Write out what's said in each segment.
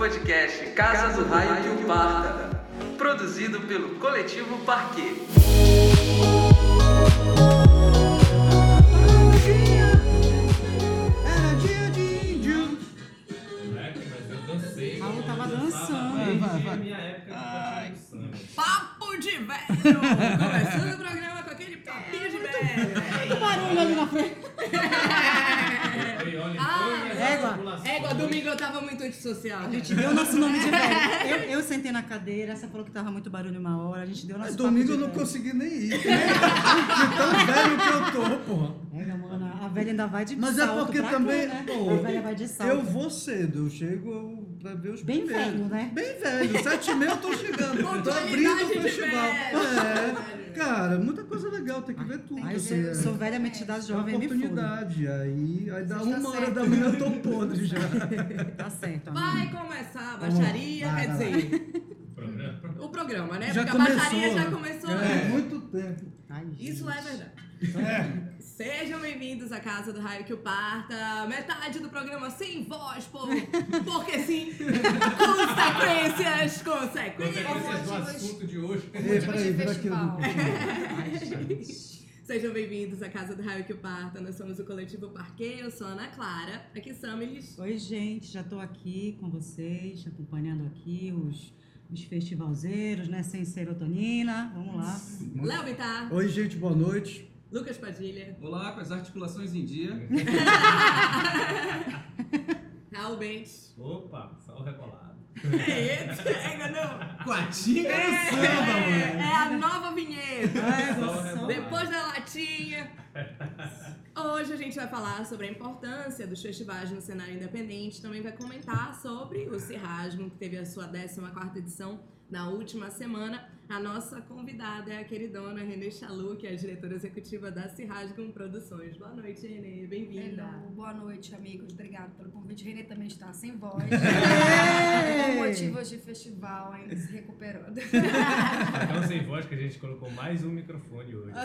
podcast Casa do Raio que o Parta, produzido pelo Coletivo Parquet. Era dia de índio. Raul tava dançando. Papo de velho! Começando o programa com aquele papinho de velho. O barulho ali na frente. Ah, articulações. Égua, domingo eu tava muito antissocial. A gente deu nosso nome de velho. Eu, eu sentei na cadeira, essa falou que tava muito barulho uma hora, a gente deu nosso Mas papo domingo eu não velho. consegui nem ir. De tão velho que eu tô, porra. É, mana, a velha ainda vai de Mas é salto porque pra também, né? pô, A velha vai de salto. Eu vou cedo, eu chego pra ver os Bem primeiros. velho, né? Bem velho, sete e meia eu tô chegando. tô abrindo o festival. velho. É, cara, muita coisa legal, tem que ver tudo. Ai, eu assim, sou, é- sou velha metida é jovem, me foda. oportunidade. Aí, aí dá Você está uma hora certo. da manhã eu tô podre já. Tá certo, Vai amigo. começar a baixaria, Vai, quer vai, dizer, Programa. o programa, né? Já Porque começou. a baixaria já né? começou. É, muito tempo. Ai, Isso é verdade. É. Sejam bem-vindos à Casa do Raio que o Parta. Metade do programa sem voz, por, porque sim. Consequências, consequências. Consequências do assunto de hoje. Ei, peraí, vira. Sejam bem-vindos à Casa do Raio que o Parta. Nós somos o coletivo Parquet. Eu sou a Ana Clara. Aqui Samilis. Oi, gente, já tô aqui com vocês, acompanhando aqui os, os festivalzeiros, né? Sem serotonina. Vamos lá. Léo Bittar. Oi, gente, boa noite. Lucas Padilha. Olá, com as articulações em dia. Raul Bentes. Opa, só o rebolado. É esse? É, não. Com a tinga no É, samba, é, mano. é a nova vinheta. É. Depois da latinha. Hoje a gente vai falar sobre a importância dos festivais no cenário independente. Também vai comentar sobre o Cirrasmo, que teve a sua 14ª edição na última semana. A nossa convidada é a queridona Renê Chalu, que é a diretora executiva da Cirrasmo Produções. Boa noite, Renê. Bem-vinda. Boa noite, amigos. Obrigado pelo convite. Renê também está sem voz. Por motivos de festival, ainda se recuperando. Tá tão sem voz que a gente colocou mais um microfone hoje.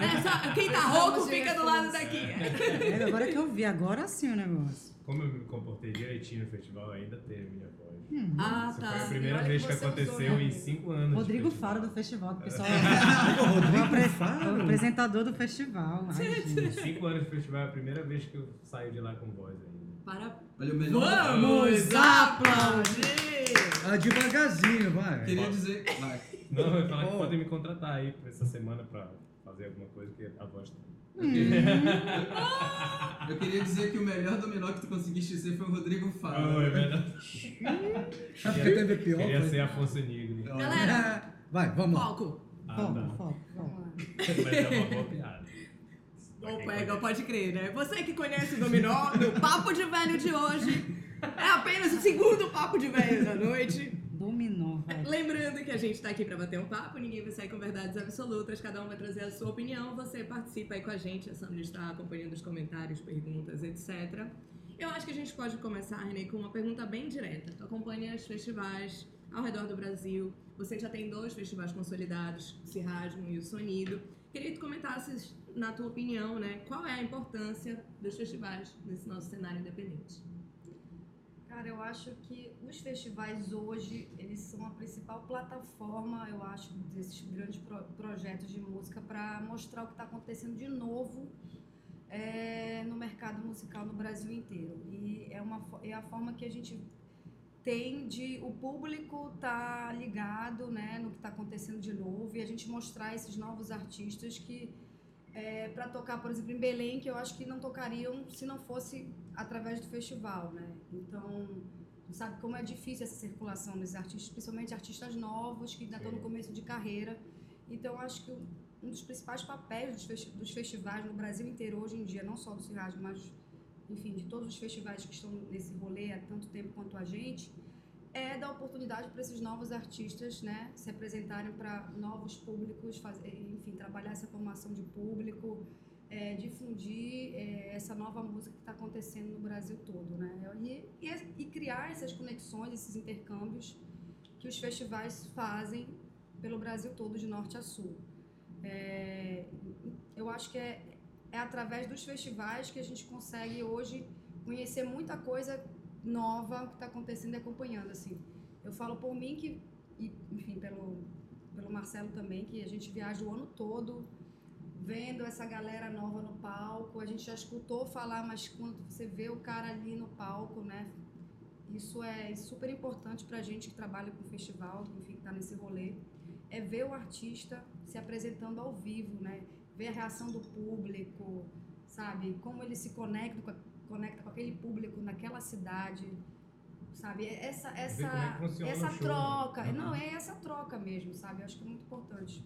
É só, quem tá rouco fica do lado daqui. É, agora que eu vi, agora sim o negócio. Como eu me comportei direitinho no festival, ainda teve minha voz. Ah, Essa foi a tá. primeira olha vez que que aconteceu né? em cinco anos. Rodrigo. Faro do festival, que o pessoal é Rodrigo Faro. o apresentador do festival. Ai, gente. Cinco anos de festival é a primeira vez que eu saio de lá com voz ainda. Para... Olha, o melhor. Vamos aplaudir! Ah, devagarzinho, vai. Queria dizer. Vai. Não, eu ia falar que Oh. podem me contratar aí essa semana pra fazer alguma coisa que a voz tá. Eu queria, eu queria dizer que o melhor dominó que tu conseguiste ser foi o Rodrigo Faro. Oh, é verdade. É porque teve pior. Queria foi? ser Afonso Nigri. Galera, Vai, vamos lá. foco. Ah, Foco, foco, foco. Mas é uma boa piada. Opa, conhece. pode crer, né? Você que conhece o Dominó, no Papo de Velho de hoje, é apenas o segundo Papo de Velho da noite. Dominó, vai. Lembrando que a gente tá aqui pra bater um papo, ninguém vai sair com verdades absolutas, cada um vai trazer a sua opinião, você participa aí com a gente, a Sandra está acompanhando os comentários, perguntas, etc. Eu acho que a gente pode começar, Renê, com uma pergunta bem direta. Tu acompanha os festivais ao redor do Brasil, você já tem dois festivais consolidados, o Cirrasmo e o Sonido. Queria que tu comentasses, na tua opinião, né, qual é a importância dos festivais nesse nosso cenário independente? Cara, eu acho que os festivais hoje, eles são a principal plataforma, eu acho, desses grandes pro- projetos de música para mostrar o que está acontecendo de novo é, no mercado musical no Brasil inteiro. E é, uma, é a forma que a gente tem de o público tá ligado né, no que está acontecendo de novo e a gente mostrar esses novos artistas que é, para tocar, por exemplo, em Belém, que eu acho que não tocariam se não fosse através do festival, né? Então, sabe como é difícil essa circulação desses artistas, principalmente artistas novos que ainda estão no Sim. começo de carreira. Então, acho que um dos principais papéis dos, festi- dos festivais no Brasil inteiro hoje em dia, não só do Cirrasmo, mas enfim, de todos os festivais que estão nesse rolê há tanto tempo quanto a gente, é dar oportunidade para esses novos artistas, né, se apresentarem para novos públicos, fazer, enfim, trabalhar essa formação de público, é, difundir é, essa nova música que está acontecendo no Brasil todo, né, e, e, e criar essas conexões, esses intercâmbios que os festivais fazem pelo Brasil todo, de norte a sul. É, eu acho que é, é através dos festivais que a gente consegue hoje conhecer muita coisa nova que está acontecendo e acompanhando, assim. Eu falo por mim que, e, enfim, pelo, pelo Marcelo também, que a gente viaja o ano todo vendo essa galera nova no palco. A gente já escutou falar, mas quando você vê o cara ali no palco, né? Isso é super importante pra gente que trabalha com festival, enfim, que tá nesse rolê. É ver o artista se apresentando ao vivo, né? Ver a reação do público, sabe? Como ele se conecta com, a- conecta com aquele público naquela cidade, sabe? Essa, como é essa, essa show, né? troca. Não, é essa troca mesmo, sabe? Eu acho que é muito importante.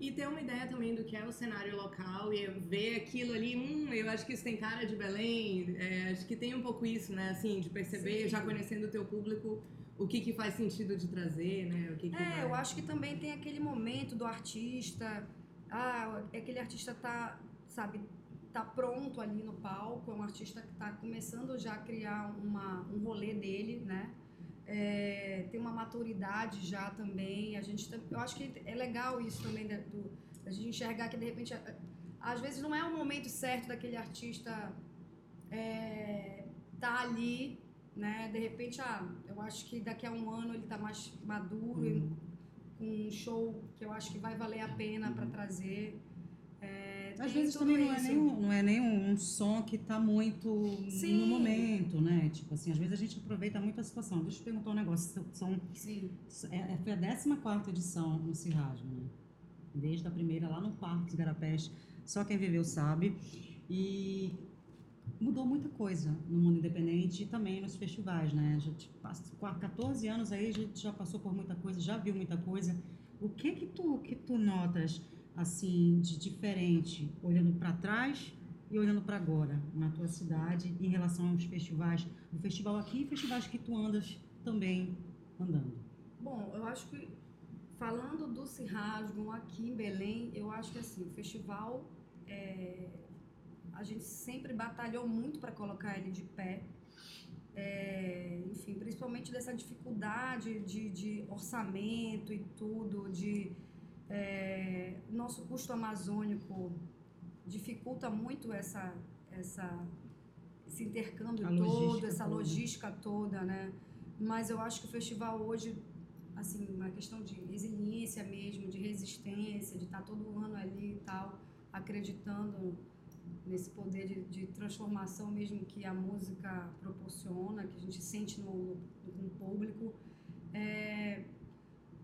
E ter uma ideia também do que é o cenário local e ver aquilo ali, hum, eu acho que isso tem cara de Belém, é, acho que tem um pouco isso, né, assim, de perceber, Sim. já conhecendo o teu público, o que que faz sentido de trazer, né, o que que É, vai... eu acho que também tem aquele momento do artista. Ah, aquele artista tá, sabe, tá pronto ali no palco, é um artista que tá começando já a criar uma, um rolê dele, né? É, tem uma maturidade já também. A gente, eu acho que é legal isso também da, do, da gente enxergar que de repente, às vezes não é o momento certo daquele artista é, tá ali, né? De repente, ah, eu acho que daqui a um ano ele tá mais maduro, e com um show que eu acho que vai valer a pena para trazer. Às vezes também não é, isso. nem um, não é nem um, som que tá muito Sim. no momento, né? Tipo assim, às vezes a gente aproveita muito a situação. Deixa eu te perguntar um negócio. São, Sim. é, é- foi a 14 edição no Cirrasmo, né? Desde a primeira lá no Parque dos Garapés. Só quem viveu sabe. E mudou muita coisa no mundo independente e também nos festivais, né? Já com 14 anos aí a gente já passou por muita coisa, já viu muita coisa. O que que tu que tu notas assim de diferente olhando para trás e olhando para agora na tua cidade em relação aos festivais, o festival aqui e festivais que tu andas também andando? Bom, eu acho que falando do Cirrasgo aqui em Belém, eu acho que assim, o festival é, a gente sempre batalhou muito para colocar ele de pé. É, enfim, principalmente dessa dificuldade de, de orçamento e tudo, de é, nosso custo amazônico dificulta muito essa, essa, esse intercâmbio A todo, essa toda. logística toda, né? Mas eu acho que o festival hoje, assim, uma questão de resiliência mesmo, de resistência, de estar todo ano ali e tal, acreditando nesse poder de, de transformação mesmo que a música proporciona, que a gente sente no, no, no público. É,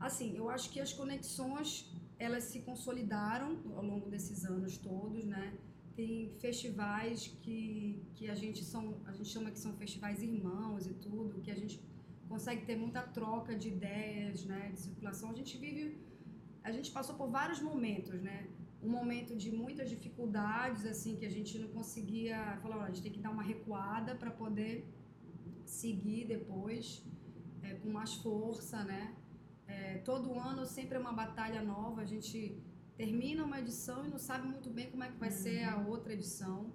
assim, eu acho que as conexões elas se consolidaram ao longo desses anos todos, né? Tem festivais que, que a gente são a gente chama que são festivais irmãos e tudo, que a gente consegue ter muita troca de ideias, né, de circulação. A gente vive a gente passou por vários momentos, né? Um momento de muitas dificuldades, assim, que a gente não conseguia falar, a gente tem que dar uma recuada para poder seguir depois é, com mais força, né? É, todo ano sempre é uma batalha nova, a gente termina uma edição e não sabe muito bem como é que vai ser a outra edição.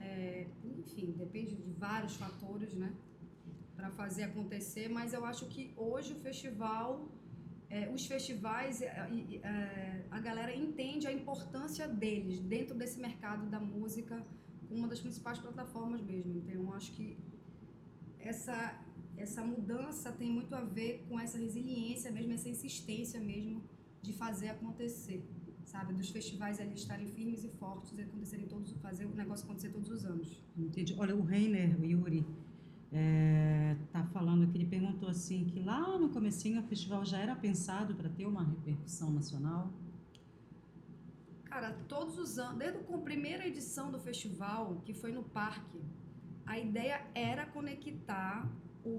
É, enfim, depende de vários fatores, né? Para fazer acontecer, mas eu acho que hoje o festival, é, os festivais, é, é, a galera entende a importância deles dentro desse mercado da música, uma das principais plataformas mesmo. Então, eu acho que essa essa mudança tem muito a ver com essa resiliência mesmo, essa insistência mesmo de fazer acontecer, sabe? Dos festivais ali estarem firmes e fortes e acontecerem todos, fazer o negócio acontecer todos os anos. Entendi. Olha, o Reiner, o Yuri, é, tá falando que ele perguntou assim que lá no comecinho o festival já era pensado para ter uma repercussão nacional. Cara, todos os anos, desde a primeira edição do festival, que foi no parque, a ideia era conectar o,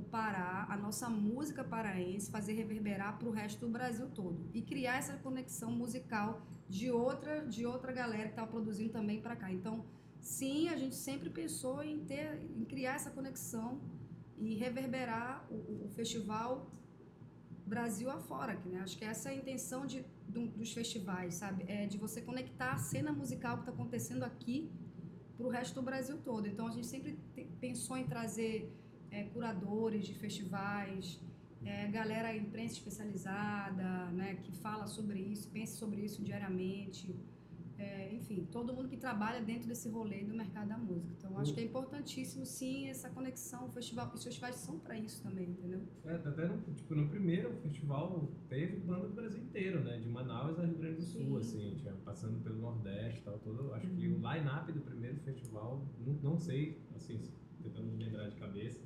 o Pará, a nossa música paraense, fazer reverberar para o resto do Brasil todo e criar essa conexão musical de outra, de outra galera que estava produzindo também para cá. Então, sim, a gente sempre pensou em ter, em criar essa conexão e reverberar o, o- festival Brasil afora, que, né? Acho que essa é a intenção de, do- dos festivais, sabe? É de você conectar a cena musical que está acontecendo aqui para o resto do Brasil todo. Então a gente sempre pensou em trazer é, curadores de festivais, é, galera imprensa especializada, né? Que fala sobre isso, pensa sobre isso diariamente. é, enfim, todo mundo que trabalha dentro desse rolê do mercado da música. Então, acho que é importantíssimo, sim, essa conexão. O festival, os festivais são para isso também, entendeu? É, até no, tipo, no primeiro festival teve banda do Brasil inteiro, né? De Manaus a Rio Grande do Sul, assim, tinha, passando pelo Nordeste tal, todo. Acho que o line-up do primeiro festival, não, não sei, assim, tentando lembrar de cabeça,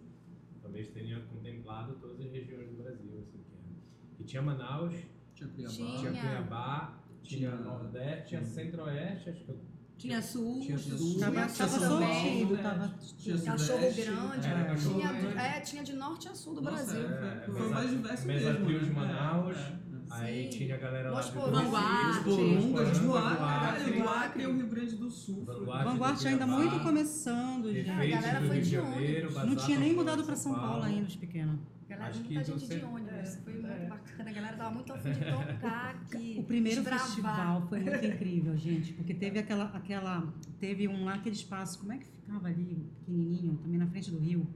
talvez tenha contemplado todas as regiões do Brasil, assim, que, era. que tinha Manaus, Tinha Cuiabá. Tinha. tinha Cuiabá, tinha, Tinha- Nordeste, tinha Centro-Oeste, acho que eu Tinha sul, Tinha sul, Sul. Tava, tinha tava sul também. sortido, tava Tinha Cachorro Grande. tinha, é, tinha de norte a sul do Nossa, Brasil. é, foi, É, foi mais diverso Mesa mesmo. De né? Manaus. É, é. Aí Sim. tinha a galera lá do Porungas, do Vanguarda, Acre, do Acre e o Rio Grande do Sul. Vanguarda. Vanguarda ainda muito começando, gente. a galera foi de de ônibus. Não tinha nem mudado de para São Paulo ainda, os pequenos. Galera, Acho muita gente de centro- ônibus. Foi muito é. bacana. A galera tava muito afim de tocar aqui. O primeiro festival foi muito incrível, gente, porque teve aquela, aquela, teve um lá aquele espaço, como é que ficava ali, pequenininho, também na frente do rio,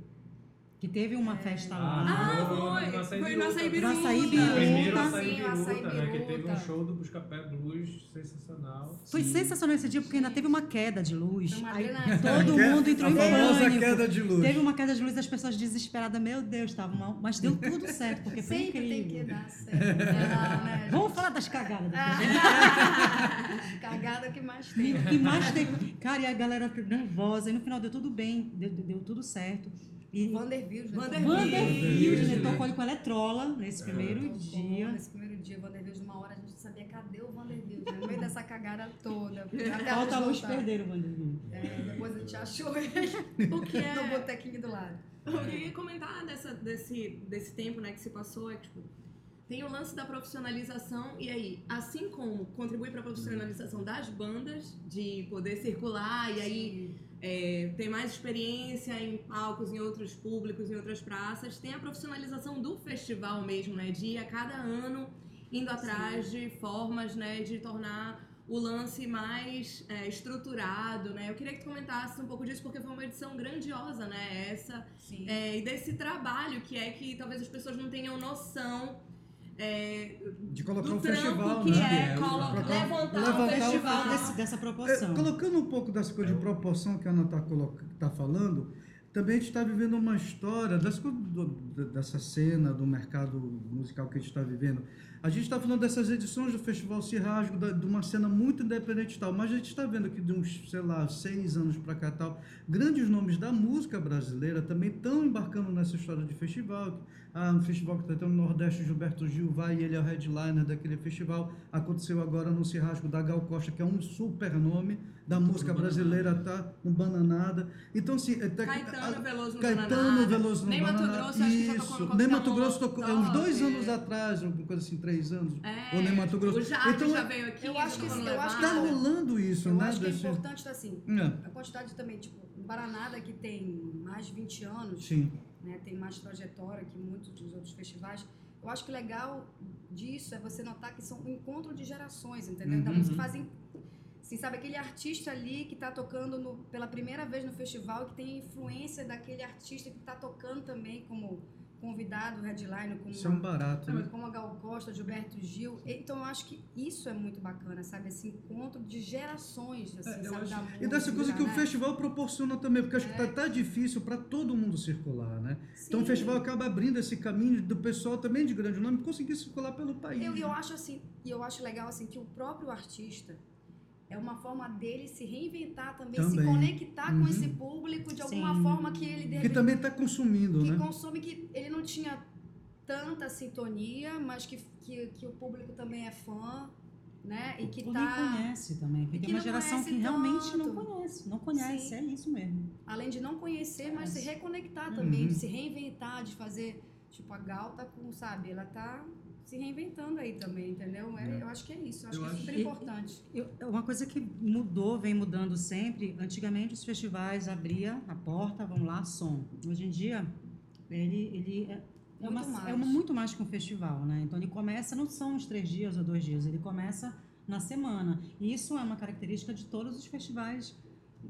que teve uma festa lá. Ah, foi. no Açaí Foi no Açaí Biruta. No Açaí Biruta. Primeiro Biruta. Açaí Sim, o Açaí Biruta, né? Que teve um Biruta. show do Buscapé Blues sensacional. Foi sensacional esse dia porque ainda teve uma queda de luz. Uma Aí todo mundo entrou a em famosa pânico. queda de luz. Teve uma queda de luz, as pessoas desesperadas, meu Deus, estavam mal, mas deu tudo certo, porque foi Sempre tem que incrível. dar certo. É, né, Vamos falar das cagadas. depois. gente? Cagada que mais tem. E que mais teve. Cara, e a galera nervosa, e no final deu tudo bem, deu, deu tudo certo. E Vanderbilt, né? Vanderbilt. Vanderbilt, né? Vanderbilt. Tocou ali com a Eletrola nesse primeiro Tocou dia. Nesse primeiro dia, o Vanderbilt, uma hora a gente sabia cadê o Vanderbilt, né? no meio dessa cagada toda. Voltaram. perderam o Vanderbilt. É, depois a gente achou ele O que é... no botequinho do lado. Eu queria comentar dessa, desse, desse tempo né, que se passou, é que, tipo, tem o lance da profissionalização, e aí, assim como contribui para a profissionalização das bandas, de poder circular, e aí é, ter mais experiência em palcos, em outros públicos, em outras praças, tem a profissionalização do festival mesmo, né, de ir a cada ano indo atrás de formas né, de tornar o lance mais é, estruturado, né? Eu queria que tu comentasse um pouco disso, porque foi uma edição grandiosa, né? Essa Sim. é, e desse trabalho que é que talvez as pessoas não tenham noção é, De colocar do um festival, que né? é colo- Colocar- levantar, levantar festival. Desse- dessa É, proporção. colocando um pouco dessa coisa de proporção que a Ana está tá falando, também a gente está vivendo uma história dessa, co- do- dessa cena do mercado musical que a gente está vivendo. A gente está falando dessas edições do Festival Cirrasgo, da, de uma cena muito independente e tal, mas a gente está vendo que de uns, sei lá, seis anos para cá e tal, grandes nomes da música brasileira também estão embarcando nessa história de festival. Ah, um festival que está tendo no Nordeste, Gilberto Gil vai e ele é o headliner daquele festival. Aconteceu agora no Cirrasco da Gal Costa, que é um super nome da música brasileira, tá? No Bananada. Então, assim... é, tá- Caetano a- Veloso no Caetano Bananada. Veloso no Nem Mato Bananada. Grosso, acho que tocou Isso. Nem Mato Grosso tocou, é uns dois anos atrás, alguma coisa assim, três anos. É, Ou nem Mato Grosso. O Jade Então, já veio aqui, eu acho que Tá Levada. rolando isso, Eu né? acho que é importante, assim, É, a quantidade também, tipo, Baranada que tem mais de 20 anos, sim. Né, tem mais trajetória que muitos dos outros festivais. Eu acho que legal disso é você notar que são um encontro de gerações, entendeu? Da Uhum. música fazem. Assim, sabe, aquele artista ali que está tocando no- pela primeira vez no festival, que tem a influência daquele artista que está tocando também como convidado, headliner, como, Isso é um barato, né? como a Gal Costa, Gilberto Gil. Então eu acho que isso é muito bacana, sabe? Esse encontro de gerações, assim, É, sabe? acho- da E dessa coisa que o né? festival proporciona também, porque acho que É. tá, tá difícil para todo mundo circular, né? Então o Sim. festival acaba abrindo esse caminho do pessoal também de grande nome conseguir circular pelo país. Eu, né? eu acho assim, e eu acho legal assim que o próprio artista é uma forma dele se reinventar também, se Também. conectar Uhum. com esse público de alguma Sim. forma que ele de Que também está consumindo, que né? consome que ele não tinha tanta sintonia, mas que, que, que o público também é fã, né? E que Ou tá conhece também, porque que tem uma geração que realmente não tanto. conhece. Não conhece, Sim. é isso mesmo. além de não conhecer, mas se Conhece. reconectar também, Uhum. de se reinventar, de fazer, tipo a Gal tá com, sabe, ela tá se reinventando aí também, entendeu? É, É. Eu acho que é isso, eu acho Eu que é super E- importante. Eu- uma coisa que mudou, vem mudando sempre, antigamente os festivais abria a porta, vamos lá, som. Hoje em dia, ele, ele é, é, Muito uma, mais. é uma- muito mais que um festival, né? Então ele começa, não são os três dias ou dois dias, ele começa na semana. E isso é uma característica de todos os festivais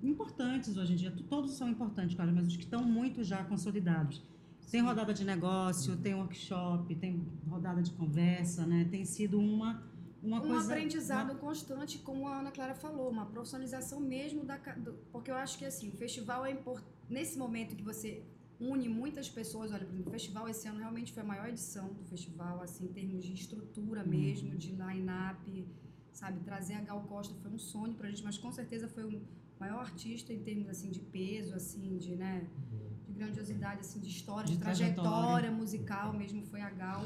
importantes hoje em dia. Todos são importantes, claro, mas os que estão muito já consolidados. Tem rodada de negócio, tem workshop, tem rodada de conversa, né? Tem sido uma uma um coisa... aprendizado constante, como a Ana Clara falou, uma profissionalização mesmo da. do- porque eu acho que assim, o festival é importante. Nesse momento que você une muitas pessoas, olha, por exemplo, o festival esse ano realmente foi a maior edição do festival, assim, em termos de estrutura mesmo, de line-up, sabe? Trazer a Gal Costa foi um sonho pra gente, mas com certeza foi o maior artista em termos assim de peso, assim, de, né? de grandiosidade, assim, de história, De de, trajetória, trajetória. musical mesmo, foi a Gal.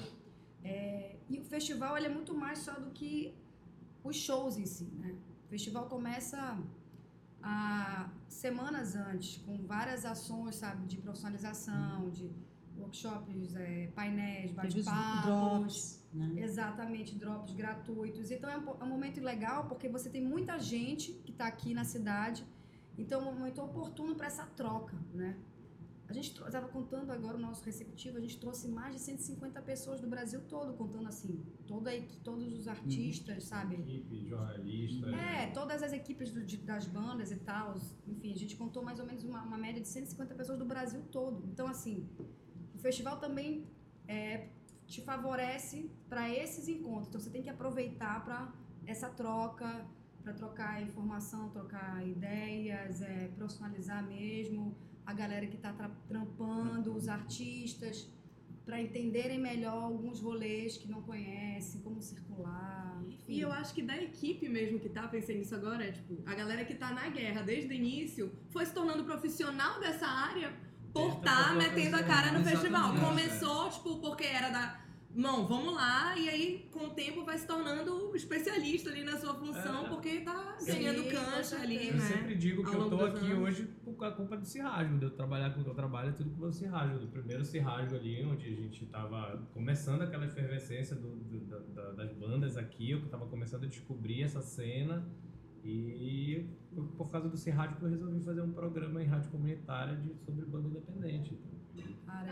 É, e o festival ele é muito mais só do que os shows em si, né? O festival começa há semanas antes, com várias ações, sabe, de profissionalização, de workshops, é, painéis, bate-papos. drops, né? Exatamente, drops gratuitos. Então é um, é um momento legal porque você tem muita gente que está aqui na cidade. Então é um momento oportuno para essa troca, né? A gente estava contando agora o nosso receptivo, a gente trouxe mais de 150 pessoas do Brasil todo, contando assim, toda todos os artistas, sabe? Equipe, jornalista. É, todas as equipes do- de- das bandas e tal. Enfim, a gente contou mais ou menos uma, uma média de 150 pessoas do Brasil todo. Então, assim, o festival também é, te favorece para esses encontros. Então, você tem que aproveitar para essa troca, para trocar informação, trocar ideias, é, profissionalizar mesmo a galera que está trampando, os artistas, para entenderem melhor alguns rolês que não conhecem, como circular. Enfim. E eu acho que da equipe mesmo que tá, pensei nisso agora, é tipo, a galera que tá na guerra desde o início foi se tornando profissional dessa área por estar botar metendo a cara no festival. é. Começou, tipo, porque era da. Mão, vamos lá, e aí com o tempo vai se tornando especialista ali na sua função, É. porque tá ganhando cancha ali. Eu né? sempre digo que eu tô aqui anos. hoje a culpa do Cirrasgo, de eu trabalhar com o que eu trabalho, é tudo com o Cirrasgo. Do primeiro Cirrasgo ali, onde a gente tava começando aquela efervescência do- do- da- da- das bandas aqui, eu tava começando a descobrir essa cena. E por causa do Cirrasgo eu resolvi fazer um programa em rádio comunitária de, sobre banda independente. Cara,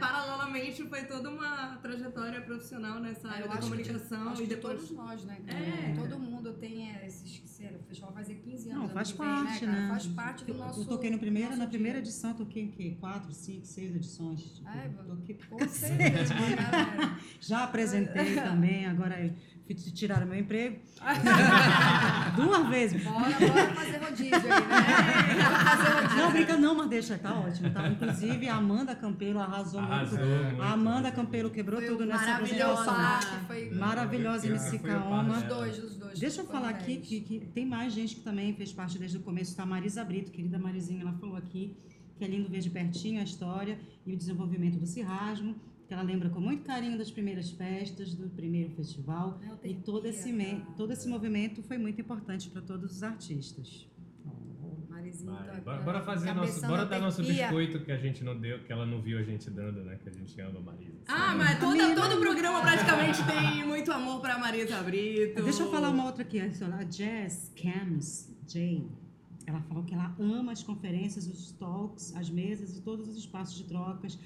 Paralelamente foi toda uma trajetória profissional nessa área eu da que comunicação acho e que depois. todos nós, né? cara? É. Todo mundo tem é, esses que ser, o festival vai fazer 15 anos. Não, faz que vem, parte, cara? né? Faz parte do nosso. Eu toquei no primeiro, na primeira dia. edição, toquei em quê? Quatro, cinco, seis edições. Tipo, É, toquei Com certeza, galera. Já apresentei também, agora fiz- tiraram meu emprego. Duas vezes. Bora, bora fazer rodízio aí, né? Bora fazer rodízio. Não, brinca não, mas deixa, tá ótimo. Tá? Inclusive, a Amanda Campelo arrasou, Arrasou muito. muito. A Amanda Campelo quebrou Foi tudo nessa apresentação. foi Maravilhosa Eu- eu MC Kaoma. os dois, os dois. Deixa eu falar aqui que, que tem mais gente que também fez parte desde o começo. Tá a Marisa Brito, querida Marizinha, ela falou aqui que é lindo ver de pertinho a história e o desenvolvimento do Cirrasmo, que ela lembra com muito carinho das primeiras festas, do primeiro festival. Eu E todo esse, todo esse movimento foi muito importante para todos os artistas. Marizinha, Vai, tá- bora, bora fazer nosso, bora da dar nosso biscoito que a gente não deu, que ela não viu a gente dando, né? Que a gente ama a Marisa. Ah, mas toda, todo programa praticamente tem muito amor pra Marisa Brito. Deixa eu falar uma outra aqui, a Jazz Cams Jay. Ela falou que ela ama as conferências, os talks, as mesas e todos os espaços de trocas.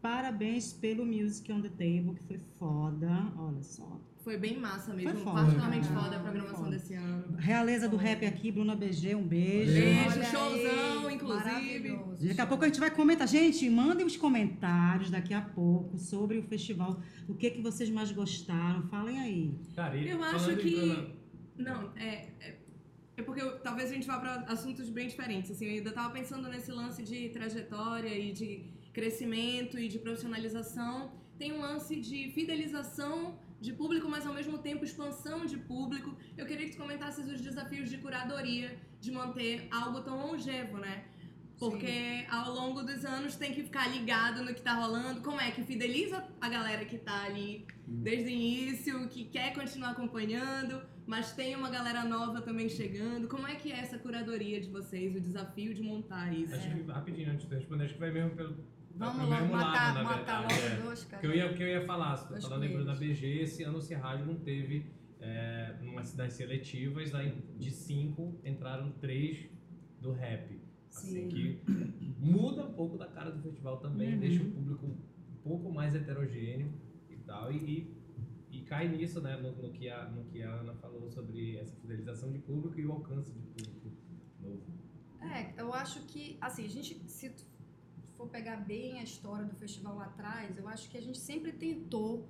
Parabéns pelo Music on the Table, que foi foda. Olha só. Foi bem massa mesmo, Foi foda, particularmente cara. foda a programação Foda. desse ano. Realeza do rap aqui, Bruna BG, um beijo. Beijo. Olha showzão, aí, inclusive. Daqui a pouco a gente vai comentar. Gente, mandem os comentários daqui a pouco sobre o festival. O que, que vocês mais gostaram? Falem aí. Cara, Eu acho que- Não, é. É, é porque eu- talvez a gente vá para assuntos bem diferentes. Assim, eu ainda tava pensando nesse lance de trajetória e de crescimento e de profissionalização. Tem um lance de fidelização de público, mas ao mesmo tempo expansão de público. Eu queria que tu comentasses os desafios de curadoria, de manter algo tão longevo, né? Porque ao longo dos anos tem que ficar ligado no que tá rolando. Como é que fideliza a galera que tá ali desde o início, que quer continuar acompanhando, mas tem uma galera nova também chegando. Como é que é essa curadoria de vocês, o desafio de montar isso? Acho que, rapidinho, antes de responder, acho que vai mesmo pelo, Vamos pelo logo mesmo matar, lado, matar verdade. é. logo dois, cara. que eu ia, que eu ia falar, Dois falando em Bruna coelhos. BG, esse ano o Cirralho não teve, é, umas das seletivas, aí de cinco entraram três do rap. Assim, Sim. que muda um pouco da cara do festival também, Uhum. deixa o público um pouco mais heterogêneo e tal, e, e, e cai nisso, né, no, no que a, no que a Ana falou sobre essa fidelização de público e o alcance de público novo. É, eu acho que, assim, a gente, se for pegar bem a história do festival lá atrás, eu acho que a gente sempre tentou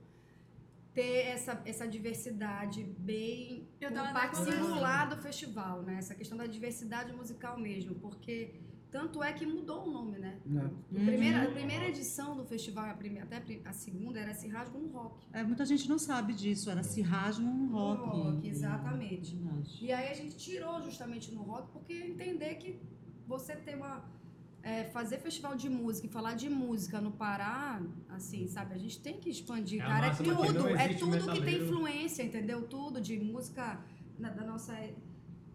ter essa, essa diversidade bem Eu no tava parte singular do festival, né? Essa questão da diversidade musical mesmo, porque tanto é que mudou o nome, né? Né? A primeira, a primeira edição do festival, a primeira, até a segunda, era Se Rasga no Rock. É, muita gente não sabe disso, era se rasgam um rock. rock, exatamente. Verdade. E aí a gente tirou justamente no rock porque entender que você ter uma. É, fazer festival de música e falar de música no Pará, assim, sabe? A gente tem que expandir, É cara. É tudo, é tudo que tem influência, entendeu? Tudo de música na- da nossa.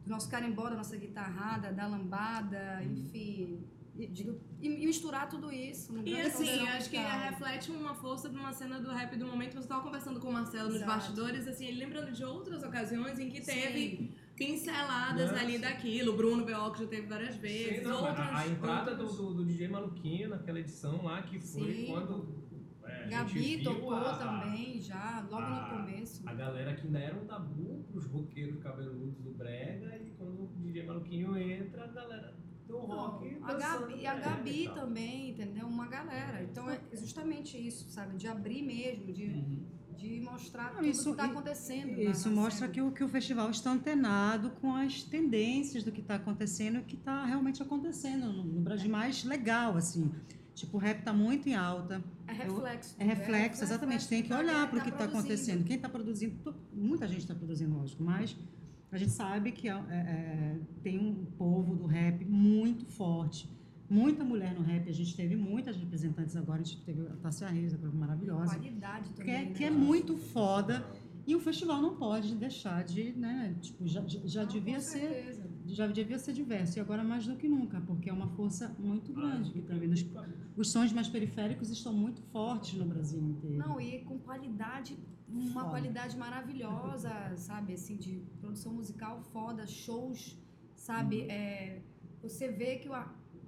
Do nosso carimbó, da nossa guitarrada, da lambada, Uhum. enfim. E, de- e misturar tudo isso. E assim, acho que reflete uma força de uma cena do rap do momento. Você estava conversando com o Marcelo nos Exato. bastidores, assim, ele lembrando de outras ocasiões em que Sim. teve pinceladas Nossa. ali daquilo. O Bruno que já teve várias vezes. Sim, não, outros, a, a entrada do, outros- do, do DJ Maluquinho naquela edição lá, que foi Sim. quando é, a Gabi tocou a- também, já, logo a- no começo. A galera que ainda era um tabu pros roqueiros cabeludos do Brega, e quando o DJ Maluquinho entra, a galera do rock. a dançando Gabi, e a Gabi também, entendeu? Uma galera. Então é justamente isso, sabe? De abrir mesmo, de, Uhum. De mostrar Não, tudo isso- que está acontecendo. Isso mostra que o, que o festival está antenado com as tendências do que está acontecendo e o que está realmente acontecendo no, no Brasil mais legal, assim. Tipo, o rap está muito em alta. É reflexo. É reflexo, exatamente. Tem que olhar para o tá que está acontecendo. Quem está produzindo, to- muita gente está produzindo, lógico, mas a gente sabe que é- é- tem um povo do rap muito forte. Muita mulher no rap, a gente teve muitas representantes agora, a gente teve a Tássia Reis, que foi maravilhosa, Qualidade que também. é, né? que é muito foda. E o festival não pode deixar de, né, tipo, já, já- Não, devia com ser certeza. já devia ser diverso, e agora mais do que nunca, porque é uma força muito grande que está vindo. Os, Ah, os sons mais periféricos estão muito fortes no Brasil inteiro. Não, e com qualidade, uma Foda. qualidade maravilhosa, sabe? Assim, de produção musical foda, shows, sabe? Uhum. É, você vê que o,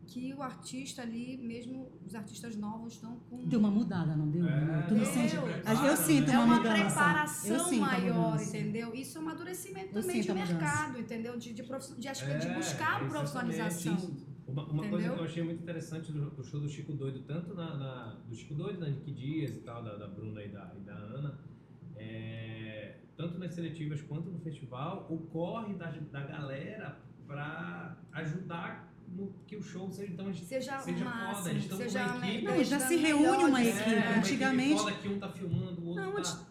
que o artista ali, mesmo os artistas novos, estão com. Deu uma mudada, não deu? É, tu não deu. sente? Eu sinto É uma, uma mudança. Eu preparação maior, entendeu? Isso é um amadurecimento Eu também de mercado, entendeu? De, de, profi- de, acho que de É, buscar a profissionalização. Uma, uma coisa que eu achei muito interessante do, do show do Chico Doido, tanto na, na- do Chico Doido, da Nick Dias e tal, da, da Bruna e da, e da Ana, é, tanto nas seletivas quanto no festival, o corre da, da galera pra ajudar no que o show seja então Seja, Seja foda, máximo, eles estão com seja uma a equipe. Não, e já se reúne uma equipe. É, uma Antigamente- foda que um tá filmando, o outro Não, tá...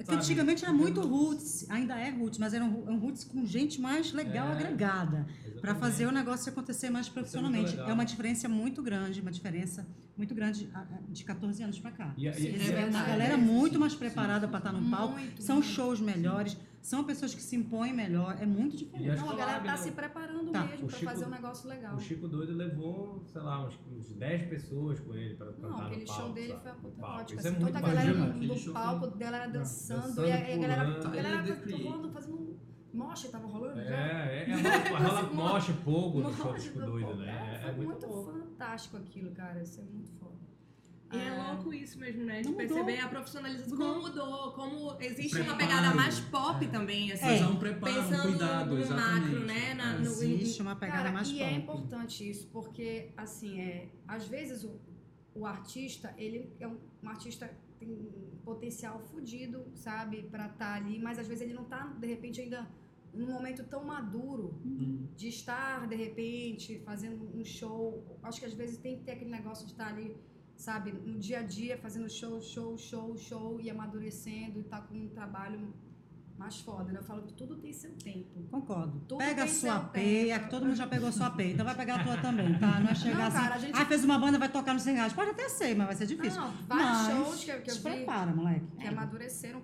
É sabe? antigamente era muito roots, ainda é roots, mas era um, um roots com gente mais legal É. agregada. Para fazer o negócio acontecer mais profissionalmente. legal. É uma diferença muito grande, uma diferença muito grande de 14 anos para cá. E, a- e- Sim, é É uma verdade. galera Sim, muito sim, mais sim, preparada sim, para estar sim. no palco. Muito, São muito. shows melhores, são pessoas que se impõem melhor. É muito diferente. Não, a galera tá né? se preparando Tá. mesmo para fazer um negócio legal. O Chico Doido levou, sei lá, uns, uns 10 pessoas com ele pra cantar Não, aquele no palco. show dele sabe? foi apoteótico. Isso é Assim, muito toda a galera no, palco, foi- galera dançando, Dançando, e a, a galera, pulando. a galera Ele decria. rolando, fazendo um moche, tava rolando já. É, é, é rola, moche fogo no show do Chico do Doido, né? É, É, foi muito muito bom. fantástico aquilo, cara. Isso é muito foda. E é Ah, louco isso mesmo, né? De perceber a profissionalização. Mudou. Como mudou, como existe Preparo. uma pegada mais pop também, assim. Há um preparo, um Pensando cuidado, no exatamente. macro, né? Na- no- Existe uma pegada Cara, mais e pop. é importante isso, porque, assim, é, às vezes o, o artista, ele é um, um artista que tem um potencial fudido, sabe, pra estar ali, mas às vezes ele não tá, de repente, ainda num momento tão maduro Uhum. de estar, de repente, fazendo um show. Acho que às vezes tem que ter aquele negócio de estar ali, sabe, no dia a dia, fazendo show, show, show, show, e amadurecendo, e tá com um trabalho mais foda, né? Eu falo que tudo tem seu tempo. Concordo. Tudo Pega a sua peia, tempo. que todo mundo já pegou a sua peia, então vai pegar a tua também, tá? Não é chegar Não, assim, cara, gente- ah, fez uma banda, vai tocar no 100 reais. Pode até ser, mas vai ser difícil. Não, vários Mas shows que, eu- que eu vi prepara, moleque. que amadureceram.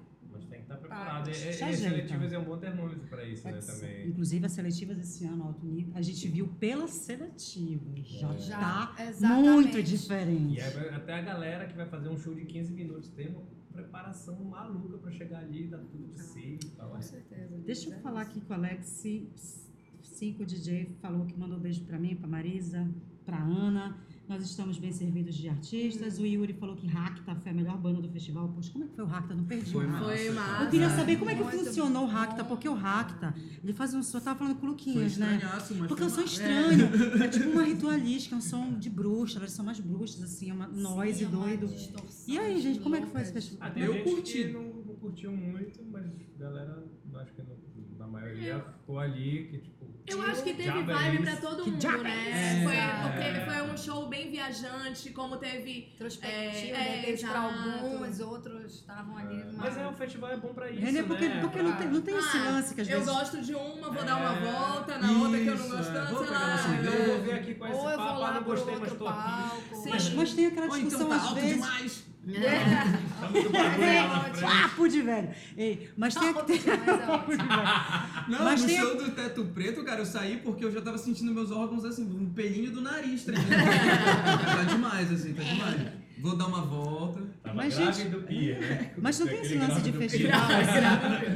Mas tem que estar preparado. E, as seletivas é um bom termômetro pra isso, né, É, também. Inclusive, as seletivas esse ano, alto nível, a gente viu pelas seletivas. Já É. Já, tá exatamente. muito diferente. E aí, até a galera que vai fazer um show de 15 minutos tem uma preparação maluca pra chegar ali e dar tudo de si e tal. Com certeza. Deixa eu É falar aqui com o Alex. Cinco DJ falou que mandou um beijo pra mim, pra Marisa, pra Ana. Nós estamos bem servidos de artistas. O Yuri falou que Racta foi a melhor banda do festival. Poxa, como é que foi o Racta? Não perdi. Foi massa. Foi massa. Eu queria saber como é que funcionou o. Racta, porque o Racta, ele faz um som, eu tava falando com o Luquinhas, né? Porque é um som estranho, é tipo uma ritualística, é um som de bruxa, elas são mais bruxas, assim, é uma noise Sim, é uma doido. distorção E aí, gente, como é que foi esse festival? Eu curti. não curtiu muito, mas a galera, acho que no- na maioria ficou ali, que tipo. Eu acho que teve é vibe pra isso? todo mundo, é né? isso? Foi, É. porque foi um show bem viajante, como teve. Introspectivo, É, de repente, para exato. alguns, outros estavam ali numa... Mas é, o festival é bom pra isso. Renê, porque, né? porque Pra- não tem, não tem esse Ah, lance que às eu vezes. gosto de uma, vou dar uma É, volta, na outra que eu não isso, gosto é. tanto, Vou sei lá. Eu vou ver aqui com esse eu papo, ah, não gostei, mas outro tô aqui. Mas, tem aquela então discussão tá às vezes. É. Tá frente. Papo de velho! Ei, mas tem, tem, demais, é ótimo. Não, Mas no tem- show do Teto Preto, cara, eu saí porque eu já tava sentindo meus órgãos assim, um pelinho do nariz tremendo. tá demais, assim, tá demais. Vou dar uma volta. Tava Mas, gente, do Pia, né? mas não tem esse lance de festival.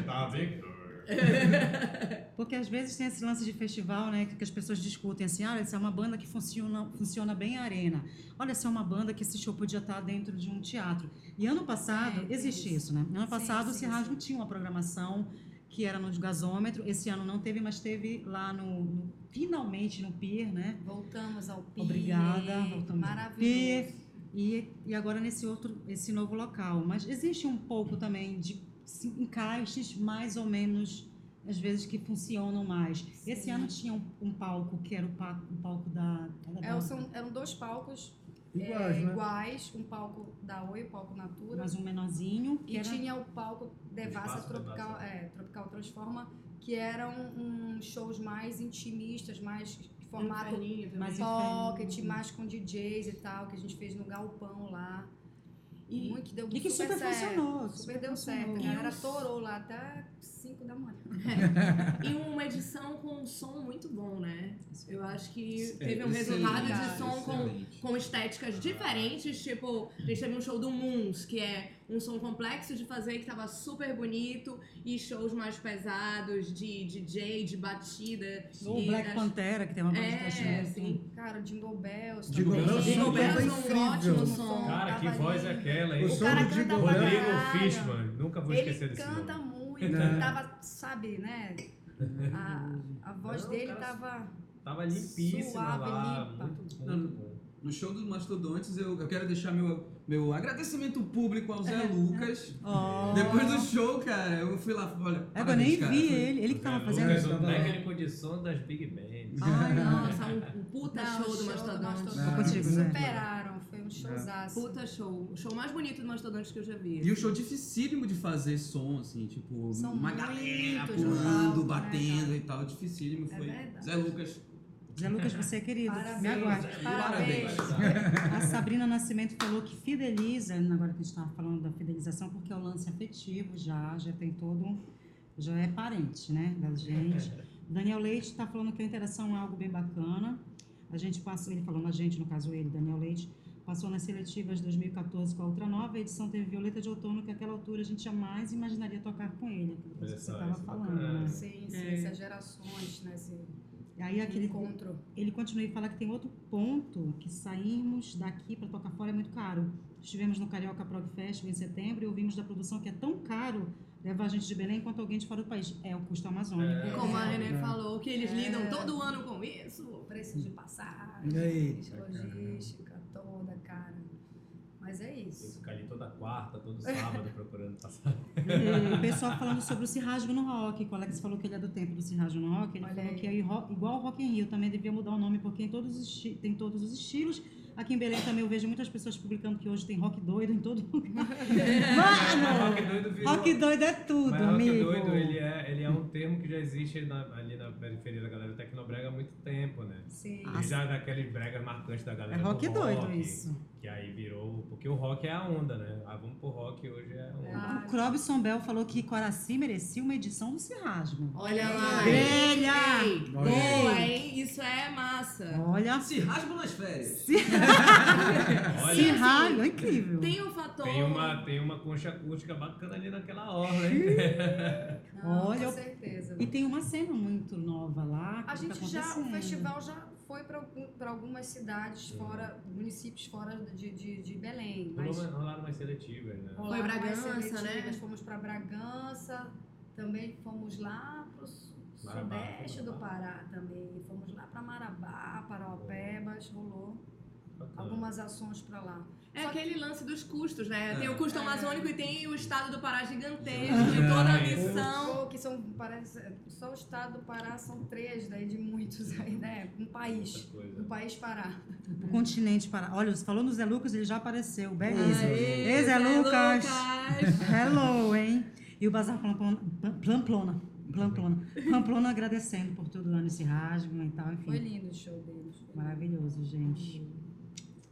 Tava bem. Porque às vezes tem esse lance de festival, né? Que as pessoas discutem assim, ah, essa é uma banda que funciona, funciona bem a arena. Olha, essa é uma banda que esse show podia estar dentro de um teatro. E ano passado, É, existe isso. isso, né? Ano Sim, passado o sim, Cirrasgo sim. tinha uma programação que era no gasômetro. Esse ano não teve, mas teve lá no, no- finalmente no Pier, né? Voltamos ao Pi. Obrigada, voltamos ao Maravilhoso. E, e agora nesse outro, esse novo local. Mas existe um pouco também de encaixes mais ou menos, às vezes, que funcionam mais. Esse Sim. ano tinha um, um palco que era o, pa- um palco da... era É, da- são- eram dois palcos Iguais, é, né? iguais, um palco da Oi, o palco Natura. mas um menorzinho, E era... tinha o palco Devassa Tropical, Devassa. é, Tropical Transforma, que eram um, shows mais intimistas, mais formato. Mais pocket, mais com DJs e tal, que a gente fez no galpão lá. E- Muito, deu E que super, certo. funcionou. Super deu certo. funcionou. A galera torou lá até 5 da manhã. E uma edição com um som muito bom, né? Eu acho que É, teve um resultado de som com, com estéticas diferentes. Tipo, a gente teve um show do Moons, que é um som complexo de fazer, que tava super bonito. E shows mais pesados de DJ, de batida. Ou e Black as- Pantera, que tem uma de É, thrash metal. sim. Cara, o Jingle Bells Jingle também. Bells, Jingle Bells tava é um ótimo som. Cara, que voz é aquela, hein? O O som cara canta. Rodrigo. Fishman, nunca vou esquecer Ele desse canta nome. muito, É. ele tava, sabe, né? A, a voz Não, dele tava. Tava limpíssima Suave, lá, limpa. muito, Não, bom. No show dos Mastodontes, eu, eu quero deixar meu, meu agradecimento público ao Zé É. Lucas. Oh. Depois do show, cara, eu fui lá, olha. É, eu nem cara, vi foi- ele. Ele que tava Zé fazendo... Lucas, isso. o técnico de som das Big Bands. Ai, Nossa, um, um puta Não, show do Mastodonte. Não, contigo, Zé. Superaram, foi um showzaço. Puta show. O show mais bonito do Mastodonte que eu já vi. E o show dificílimo de fazer som, assim, tipo, São uma galera pulando, né, batendo cara? e tal, dificílimo. É Foi verdade. Zé Lucas. Zé Lucas, você é querido. Parabéns. Me aguarde. Parabéns. A Sabrina Nascimento falou que fideliza, agora que a gente estava falando da fidelização, porque é o lance afetivo já, já tem todo, um- já é parente, né, da gente. Daniel Leite está falando que a interação é algo bem bacana. A gente passou, ele falando a gente, no caso ele, Daniel Leite, passou nas seletivas 2014 com a Ultra Nova, a edição teve Violeta de Outono, que naquela altura a gente jamais imaginaria tocar com ele, aquilo que você estava é falando. Né? Sim, sim, É. essas gerações, né? Esse E aí aquele encontro. ele continua e fala que tem outro ponto que sairmos daqui para tocar fora é muito caro. Estivemos no Carioca Prog Festival em setembro e ouvimos da produção que é tão caro levar a gente de Belém quanto alguém de fora do país. É o custo amazônico. É. Como a René É. falou, que eles É. lidam todo ano com isso. Preço de passagem, logística. Mas é Tem isso. ficar ali toda quarta, todo sábado procurando passagem. O pessoal falando sobre o Cirrasgo no Rock, que o Alex falou que ele é do tempo do Cirrasgo no Rock, ele Olha falou aí. que é igual o Rock in Rio, também devia mudar o nome, porque em todos os tem todos os estilos. Aqui em Belém também eu vejo muitas pessoas publicando que hoje tem rock doido em todo lugar. Mas Mano! rock doido virou... Rock doido é tudo, Mas rock amigo. doido, ele é, ele é um termo que já existe na- ali na periferia da galera tecnobrega há muito tempo, né? Sim. E já daqueles bregas marcantes da É galera rock do doido rock, isso. Que aí virou... Porque o rock é a onda, né? Ah, vamos pro rock, hoje é a onda. Ah, O Clóvis Bel falou que Coraci merecia uma edição do Cirrasgo. Olha lá. Grelha! Boa, hein? Isso é massa. Olha, Se rasga nas férias. Olha, Cirrasgo, é incrível. Tem um fator. tem uma, tem uma concha acústica bacana ali naquela orla, hein? Não, Olha, com certeza. E tem uma cena muito nova lá. A tá gente já, o festival já foi para algumas cidades fora, municípios fora de, de, de Belém. Mas Rolaram umas seletivas, né? rolaram Foi mais Bragança, né? Fomos para Bragança, também fomos lá para o sudeste do. Pará também. Fomos lá para Marabá, Parauapebas, rolou. Algumas ações para lá. É Só que- aquele lance dos custos, né? Tem É. o custo É. amazônico e tem o estado do Pará gigantesco e toda a É. missão. Ou que são, parece, só o estado do Pará são três daí de muitos aí, né? Um país. Um país Pará. O continente para. Olha, você falou no Zé Lucas, ele já apareceu. Belíssimo. Ei, Zé Lucas. Lucas. Hello, hein? E o Bazar Pamplona. Pamplona. Pamplona. Pamplona agradecendo por tudo lá nesse rasgo e tal, Foi enfim. lindo o show deles. Maravilhoso, gente.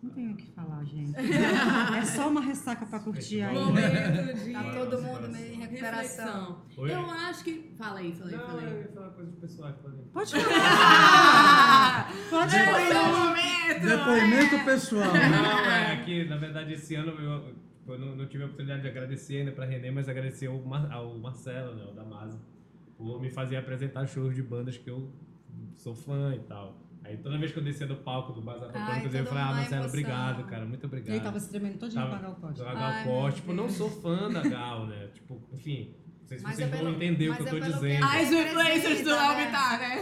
Não tenho o que falar, gente. É só uma ressaca pra curtir aí. Momento de Tá todo mundo meio em recuperação. Oi? Eu acho que. Fala aí, fala aí, Não, fala eu aí. ia falar coisas pessoais. Podem... Pode falar. Pode É o falar. momento! Depoimento pessoal. Não, é que na verdade esse ano eu, eu não, não tive a oportunidade de agradecer ainda pra Renê, mas agradecer ao, Mar, ao Marcelo, né, o Damaso, por me fazer apresentar shows de bandas que eu sou fã e tal. Aí toda vez que eu descia do palco do Bazar Pampânicos, eu falei, ah, Marcelo, obrigado, cara, muito obrigado. Ele tava se tremendo todinho Tava- pra pagar o poste. Da Gal Costa, tipo, não sou fã da Gal, né? Tipo, enfim, não sei se Mas vocês é vão entender o que eu é tô dizendo. ela As influências do né? Albitar, né?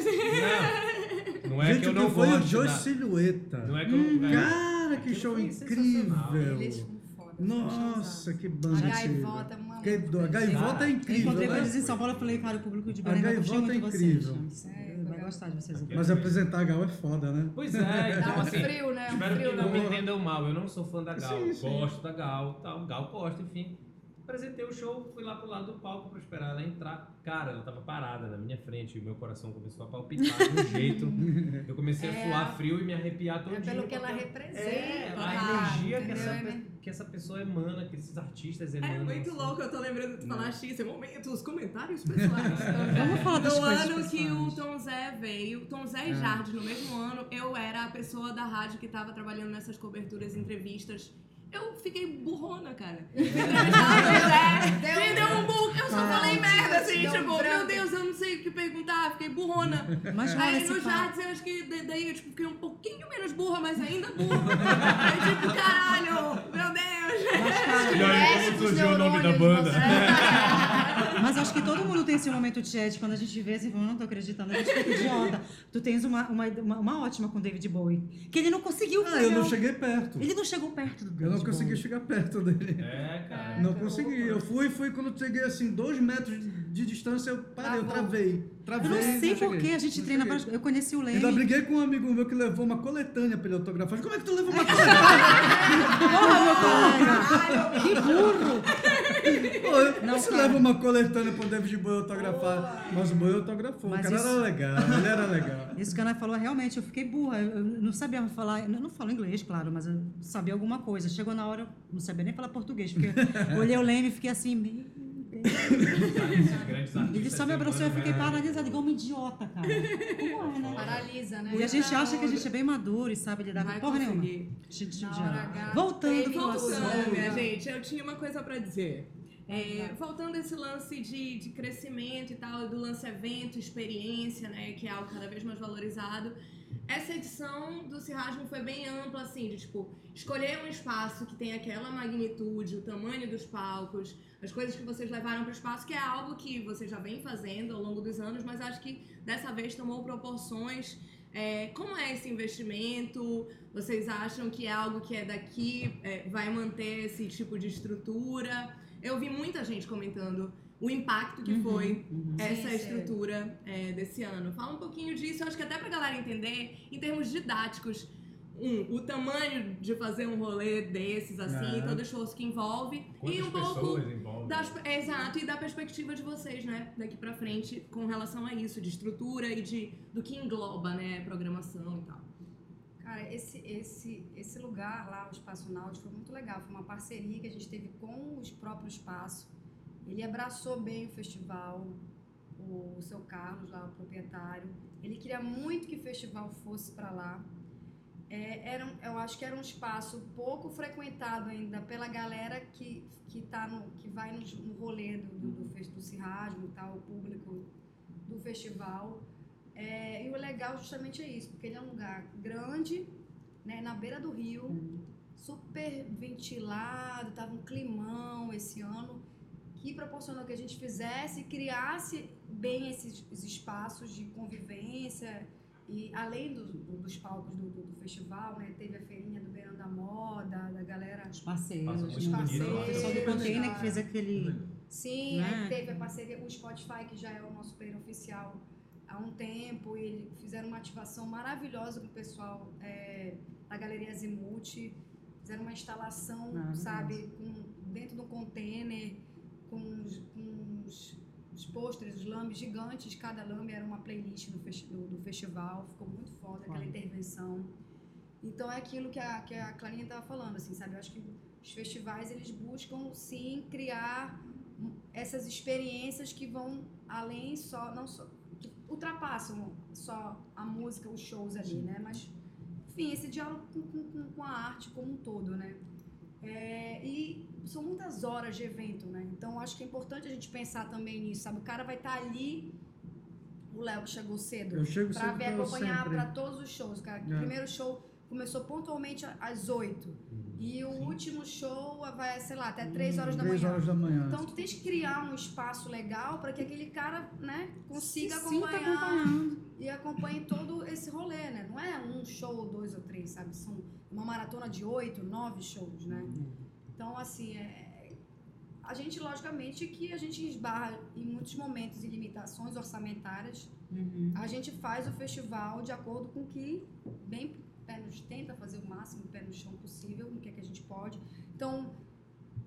Não, não é Gente, que eu o não que foi o gosto Joy da... Silhueta. Não é que eu não... é- Cara, que show foi incrível. Eles são foda. são Nossa, que A banda gaivota, uma Que do- A gaivota é Eu incrível, encontrei com né? eles em São Paulo e falei, cara, o público de A Belém vai curtir gaivota muito é vocês. incrível. É, gostar de vocês. Aquele- Mas apresentar a Gal é foda, né? Pois é, Dá então um assim... frio, né? Um Espero frio que não me entendam mal, eu não sou fã da Gal, Sim, sim. gosto da Gal, tal, Gal Costa, enfim. Apresentei o show, fui lá pro lado do palco pra esperar ela entrar. Cara, ela tava parada na minha frente e meu coração começou a palpitar de um jeito. Eu comecei a É. suar frio e me arrepiar É todinho. pelo que ela representa. É, a energia que essa, É que essa pessoa emana, que esses artistas É emanam. muito assim. louco, eu tô lembrando de falar Não. X, é momento, os comentários pessoais. Vamos falar das No ano que o pessoais. Tom Zé veio, Tom Zé e É. Jardim, no mesmo ano, eu era a pessoa da rádio que tava trabalhando nessas coberturas, entrevistas. Eu fiquei burrona, cara. Me deu um burro, eu só Ah, falei merda, assim, deu um tipo, meu. Deus, eu não sei o que perguntar, fiquei burrona. Mas Aí no. Jardim, eu acho que da- daí eu tipo, fiquei um pouquinho menos burra, mas ainda burra. Aí tipo, caralho, meu Deus. Mas, cara, E Mexe como surgiu o nome da banda. Mas acho que todo mundo tem esse momento chat, quando a gente vê assim, fala, não tô acreditando, a gente fica idiota. Tu tens uma, uma, uma, uma ótima com o David Bowie, que ele não conseguiu Ah, fazer. eu não cheguei perto. Ele não chegou perto do David Eu não consegui Bowie. chegar perto dele. É, cara. Não consegui. Eu fui, fui quando eu cheguei assim, dois metros de distância, eu parei, eu travei. Travei. Eu não sei por que a gente Não treina pra... Eu conheci o Ainda Leme. briguei com um amigo meu que levou uma coletânea pra ele autografar. Como é que tu levou uma Porra, meu colega! Que burro! Não, você leva uma coletânea pro David Bowie autografar. Mas o Bowie autografou. Mas o cara isso- era legal, ele era legal. Isso que a Ana falou, realmente, eu fiquei burra. Eu, não sabia falar, eu não falo inglês, claro, mas eu sabia alguma coisa. Chegou na hora, eu não sabia nem falar português, porque eu olhei o Leme e fiquei assim, Ele só me abraçou e eu fiquei né? paralisada, igual uma idiota, cara. Como é, né? Paralisa, né? E a gente acha que a gente é bem maduro e sabe lidar com porra nenhuma. Voltando tudo. Voltando, minha gente, eu tinha uma coisa pra dizer. É, voltando a esse lance de, de crescimento e tal, do lance evento, experiência, né, que é algo cada vez mais valorizado. Essa edição do Cirrasmo foi bem ampla, assim, de tipo, escolher um espaço que tem aquela magnitude, o tamanho dos palcos, as coisas que vocês levaram para o espaço, que é algo que vocês já vêm fazendo ao longo dos anos, mas acho que dessa vez tomou proporções. É, como é esse investimento? Vocês acham que é algo que é daqui, é, vai manter esse tipo de estrutura? Eu vi muita gente comentando o impacto que Uhum, foi uhum. essa Sim, estrutura é, desse ano. Fala um pouquinho disso, acho que até pra galera entender, em termos didáticos, um, o tamanho de fazer um rolê desses, assim, É. todo o esforço que envolve, Quantas e um pouco envolvem? das, é, exato, e da perspectiva de vocês, né, daqui pra frente, com relação a isso, de estrutura e de, do que engloba, né, programação e tal. Cara, esse, esse, esse lugar lá, o Espaço Náutico, foi muito legal. Foi uma parceria que a gente teve com os próprios espaços. Ele abraçou bem o festival, o, seu Carlos lá, o proprietário. Ele queria muito que o festival fosse para lá. É, era, eu acho que era um espaço pouco frequentado ainda pela galera que, que, tá no, que vai no, no rolê do, do, do, do Cirrasmo tal, o público do festival. É, e o legal justamente é isso, porque ele é um lugar grande, né, na beira do rio, super ventilado, tava um climão esse ano, que proporcionou que a gente fizesse e criasse bem esses, esses espaços de convivência. E além do- do- dos palcos do, do- do festival, né, teve a feirinha do Beira parceiros. Passa muito né? bonito lá. O pessoal do container que fez aquele. Sim, Né? aí teve a parceria com o Spotify, que já é o nosso player oficial há um tempo, e eles fizeram uma ativação maravilhosa com o pessoal é, da Galeria Azimuth, fizeram uma instalação, Maravilhoso. sabe, com, dentro do container, com os, com os, os pôsteres, os lambes gigantes, cada lambe era uma playlist do, festi- do, do festival, ficou muito foda aquela intervenção. Então é aquilo que a, que a Clarinha estava falando, assim, sabe? Eu acho que os festivais, eles buscam, sim, criar hum, essas experiências que vão além só, não só, ultrapassam só a música, os shows ali, né? Mas, enfim, esse diálogo com, com- com, a arte como um todo, né? É, e são muitas horas de evento, né? Então, acho que é importante a gente pensar também nisso, sabe? O cara vai estar ali, o Léo que chegou cedo, Eu chego pra sempre ver acompanhar para todos os shows, cara. O É. primeiro show começou pontualmente às 8 e o último show vai, sei lá, até 3 horas da Três manhã. horas da manhã. Então tu tens que criar um espaço legal para que aquele cara, né, consiga Se sinta acompanhar acompanhando. e acompanhe todo esse rolê, né? Não é um show, ou dois ou três, sabe? São uma maratona de oito, nove shows, né? Então, assim, é... a gente, logicamente, que a gente esbarra em muitos momentos em limitações orçamentárias. Uhum. A gente faz o festival de acordo com o que bem pé nos tenta fazer o máximo pé no chão possível, no que é que a gente pode. Então,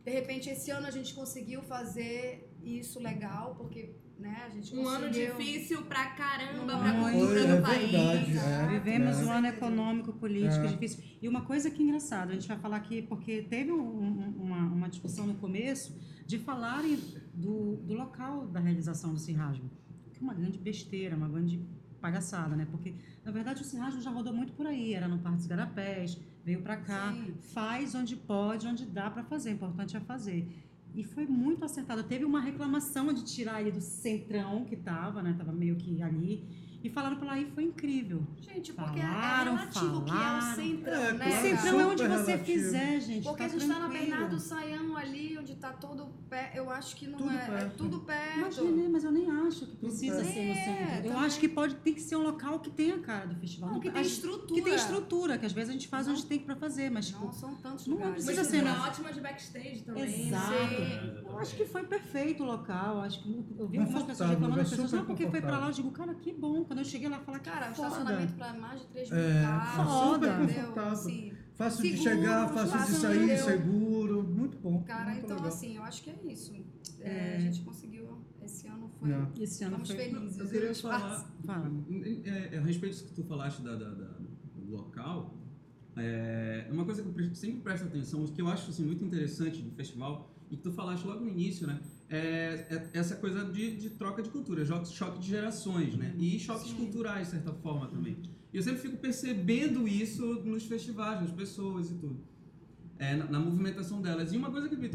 de repente, esse ano a gente conseguiu fazer isso legal, porque né, a gente Um conseguiu... ano difícil pra caramba Muito. pra cultura É do país. verdade, é. Vivemos É. um ano econômico, político É. difícil. E uma coisa que é engraçada, a gente vai falar aqui, porque teve um- um- uma, uma discussão no começo de falarem do, do local da realização do Cirrasmo. Que é uma grande besteira, uma grande palhaçada, né? Porque, na verdade, o Cirrasmo já rodou muito por aí. Era no Parque dos Garapés, veio pra cá. Sim. Faz onde pode, onde dá pra fazer. O importante é fazer. E foi muito acertado. Teve uma reclamação de tirar ele do centrão que tava, né? Tava meio que ali. E falaram pra lá e foi incrível. Gente, porque Falaram, é relativo o que é o falaram. centrão, É, né? O centrão é onde você relativo. fizer, gente. Porque tá a gente tá na tranquilo. Bernardo Saião ali, onde tá todo pé. Eu acho que não Tudo é. É perto. tudo perto. Mas, Renê, mas eu nem acho que precisa perto. ser no É, centro. Eu também. acho que pode ter que ser um local que tenha a cara do festival. Não, que tem estrutura. Que tem estrutura, que às vezes a gente faz Não. onde tem pra fazer, mas tipo, Não são tantos Não lugares. precisa Mas ser, uma né? ótima de backstage também. Exato. né? eu acho que foi perfeito o local. Acho que eu vi algumas pessoas reclamando, é as pessoas, super ah, porque foi pra lá. Eu digo, cara, que bom. Quando eu cheguei lá, eu falei, Cara, o foda. estacionamento para mais de 3 mil É, carros. super entendeu? confortável. Assim, Fácil de Seguro, chegar, fácil de sair, seguro. Muito bom. cara, muito então legal. assim, eu acho que é isso. É, É. A gente conseguiu. Esse ano foi. É. Esse ano Estamos foi... felizes. Eu queria falar. Fala. é, é, a respeito disso que tu falaste da, da- da- do local. É uma coisa que eu pre- sempre presto atenção, que eu acho assim, muito interessante do festival, e que tu falaste logo no início, né? É, é essa coisa de, de troca de cultura, choque de gerações, né? E choques Sim. culturais, de certa forma, também. E eu sempre fico percebendo isso nos festivais, nas pessoas e tudo. É, na, na movimentação delas. E uma coisa que me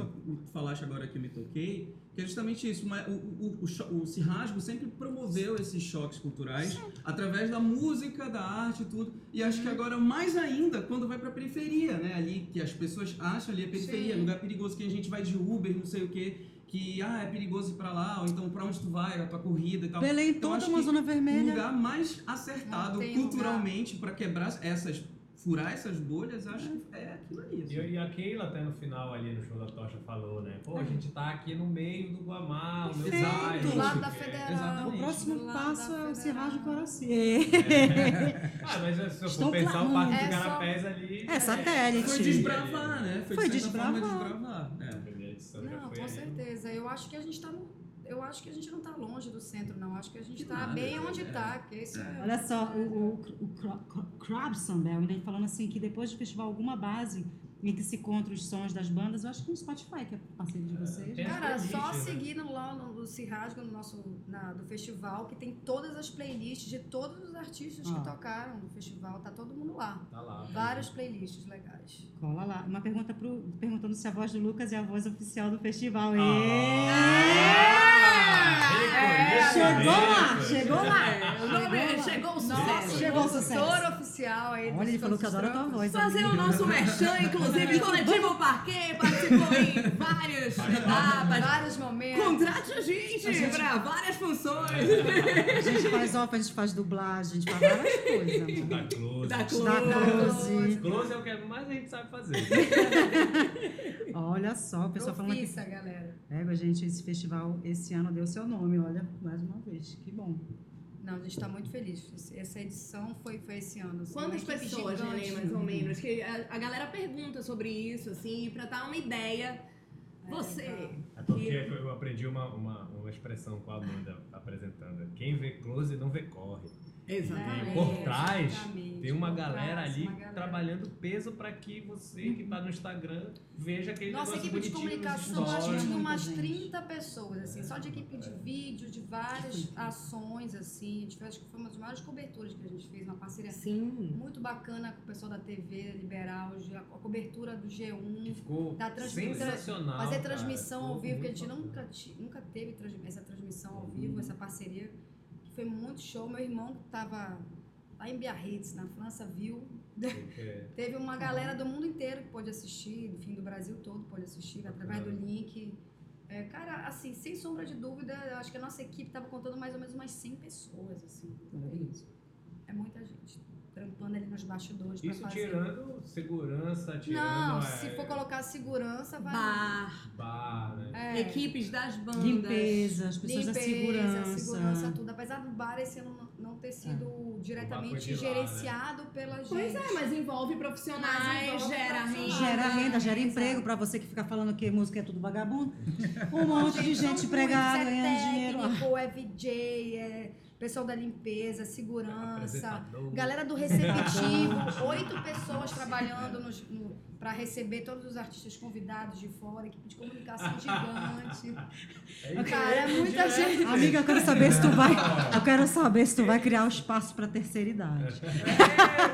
falaste agora que eu me toquei, que é justamente isso. uma- o, o, o, o Cirrasgo sempre promoveu esses choques culturais através da música, da arte e tudo. E acho que agora mais ainda quando vai pra periferia, né? Ali que as pessoas acham ali a periferia, Sim. lugar perigoso que a gente vai de Uber, não sei o quê, que ah, é perigoso ir pra lá, ou então pra onde tu vai, a tua corrida e tal. Belém Então, toda uma zona o vermelha. lugar mais acertado culturalmente pra quebrar essas furar essas bolhas, acho que é aquilo ali. assim. E, e a Keila até no final ali no show da Tocha falou, né? Pô, a gente tá aqui no meio do Guamá, o meu bairro. Do lado da o. Federal. Exatamente. O próximo Do passo é o Federal. Cirrasgo Coraci. Ah, mas se eu Estão for pensar o Parque clamando. É só- Garapés ali... É satélite. Foi desbravar, né? Foi, Foi de certa forma desbravar. desbravar. É. Não, foi com ali. certeza. Eu acho que a gente tá no. Eu acho que a gente não tá longe do centro, não. Acho que a gente Que tá nada, bem é. onde tá. Que esse é. Olha só, o, o, o Cra- Crabson Bell, ainda falando assim que depois do festival alguma base em que se encontra os sons das bandas, eu acho que no Spotify, que é parceiro de vocês. Tem as Cara, só playlists, né? seguir no- lá no, no Cirrasgo, no nosso, na, do festival, que tem todas as playlists de todos os artistas Ah. que tocaram no festival. Tá todo mundo lá. Tá lá. Várias playlists legais. Cola lá. Uma pergunta pro, perguntando se a voz do Lucas é a voz oficial do festival. Ah, Chegou lá, reconheço. chegou lá. É, o nome chegou o sucesso. Nosso Chegou o sucesso. oficial aí. Olha, ele falou que adora a tua voz. Fazer o nosso merchan, inclusive, Coletivo Parquet participou em vários várias etapas. Vários momentos. Contrate a gente pra várias funções. A gente faz off, a gente faz dublagem, a gente faz várias coisas, amor. Da close. Da Da close. close. Close é o que mais a gente sabe fazer. Olha só, o pessoal falando aqui. Profissa, galera. É, gente, esse festival esse ano deu seu nome, olha, mais uma vez. Que bom. Não, a gente está muito feliz. Essa edição foi, foi esse ano. assim, Quantas pessoas, gigante. Nenê, mais ou menos? Que a, a galera pergunta sobre isso, assim, pra dar uma ideia. Você. É porque eu aprendi uma, uma, uma expressão com a Amanda apresentando. Quem vê close não vê corre. Exatamente. E por trás exatamente. tem uma galera trás, ali uma galera. trabalhando peso para que você que tá no Instagram veja aquele Nossa negócio equipe de comunicação, acho que tinha umas gente. 30 pessoas, assim, só de equipe de vídeo, de várias ações, assim. A gente fez, acho que foi uma das maiores coberturas que a gente fez, uma parceria Sim. muito bacana com o pessoal da TV Liberal, a cobertura do Que G1, ficou da transmissão, sensacional. fazer cara. transmissão ao Ficou vivo, que a gente nunca, nunca teve essa transmissão ao vivo, essa parceria, que foi muito show. Meu irmão que estava lá em Biarritz, na França, viu. porque Teve uma galera do mundo inteiro que pôde assistir, enfim, do Brasil todo pôde assistir, através do link. É, cara, assim, sem sombra de dúvida, eu acho que a nossa equipe estava contando mais ou menos umas 100 pessoas, assim. Maravilhoso. É muita gente trampando ali nos bastidores para Isso fazer. tirando segurança, tirando Não, é, se for colocar segurança, vai. Bar, bar, né? É. equipes das bandas. Limpeza, as pessoas da Limpeza, segurança. segurança, tudo. Apesar do bar esse ano não- não ter sido foi diretamente de lá, gerenciado pela gente. Pois é, mas envolve profissionais, Mas envolve gera profissionais. renda. Gera renda, gera emprego pra você que fica falando que música é tudo vagabundo. Um monte de São gente muitos, empregada é ganhando dinheiro. técnico, é VJ, é pessoal da limpeza, segurança, galera do receptivo, oito pessoas trabalhando nos, no, para receber todos os artistas convidados de fora, equipe de comunicação gigante. É Cara, é muita gente. Amiga, eu quero saber se tu vai. Eu quero saber se tu vai criar um espaço pra terceira idade.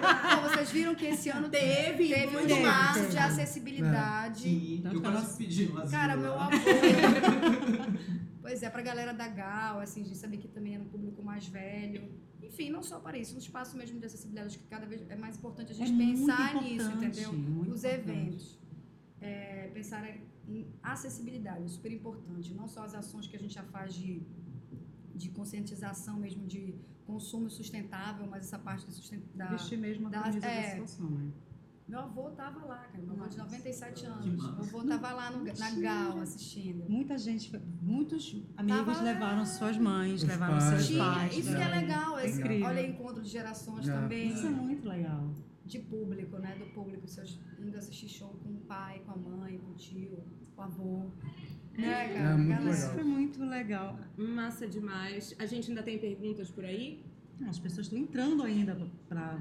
Ah, vocês viram que esse ano Teve, teve um teve. de acessibilidade. Sim, Tanto eu quase pedi asilo Cara, meu avô. pois é, pra galera da Gal, assim, de saber que também era um público mais velho. Enfim, não só para isso, um espaço mesmo de acessibilidade, acho que cada vez é mais importante a gente É pensar nisso, entendeu? Os importante. eventos. É, pensar em acessibilidade, é super importante. Não só as ações que a gente já faz de, de conscientização mesmo de consumo sustentável, mas essa parte da, Vestir mesmo a da- é. da situação, né? Meu avô tava lá, cara. Meu avô de 97 anos. Meu avô tava lá no- na Gal assistindo. Muita gente, muitos amigos Tava- levaram suas mães, Os levaram pais, seus Tinha, pais. isso que né? é legal, esse, olha encontro de gerações É. também, Isso é muito legal. de público, né? Do público, seus indo assistir show com o pai, com a mãe, com o tio, com o avô. Né, cara? É muito Galera, Isso legal. foi muito legal. Massa demais. A gente ainda tem perguntas por aí? As pessoas estão entrando ainda para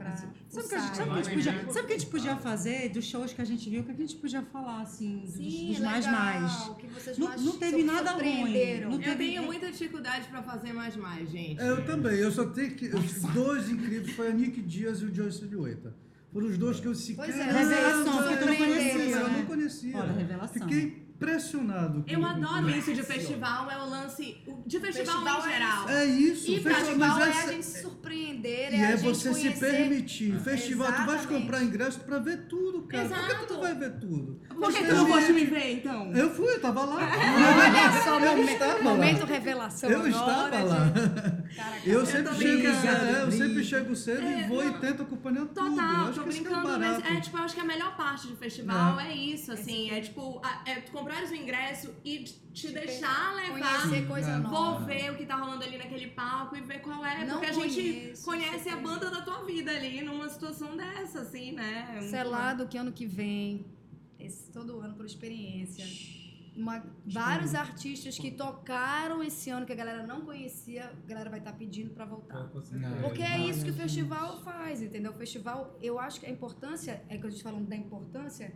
Pra sabe, o que a gente, sabe que a gente podia, sabe que a gente podia fazer dos shows que a gente viu? O que a gente podia falar, assim, dos, Sim, dos mais legal, mais? Que vocês Não- mais não teve nada ruim. Não Eu teve- tenho muita dificuldade pra fazer mais mais, gente. Eu também, eu só tenho que. Os dois incríveis foi a Nick Dias e o Joyce de Oita. Foram os dois que eu se Pois é, Revelação, tu não conhecia, Eu né? não conhecia. Olha, revelação. Fiquei impressionado. com- Eu adoro isso de festival, é o lance o- de festival, Festival em é geral. É isso, E festival, festival mas é essa- a gente se surpreender, E é a é gente você se conhecer. permitir. Festival, tu vais Exatamente. comprar ingresso pra ver tudo, cara. Por que tu Exato. não vai ver tudo? Por que tu não pode me ver, então? Eu fui, eu tava lá. Olha só, eu lá. momento revelação Eu estava de- lá. Cara, Eu cara, sempre tô chego, é, eu sempre chego cedo É, e vou não. e tento acompanhar tudo. Eu Total, acho tô é brincando, mas é tipo, eu acho que a melhor parte de festival é, isso, assim, é tipo, é tu comprares o ingresso e te deixar levar. Conhecer coisa nova. Vou ver o que tá rolando ali naquele palco e ver qual é. Não porque a gente conheço, conhece a banda da tua vida ali numa situação dessa, assim, né? É Selado que ano que vem, esse, todo ano por experiência. Uma- vários artistas que tocaram esse ano que a galera não conhecia, a galera vai estar pedindo pra voltar. Porque é isso que o festival faz, entendeu? O festival, eu acho que a importância, é que a gente falando da importância,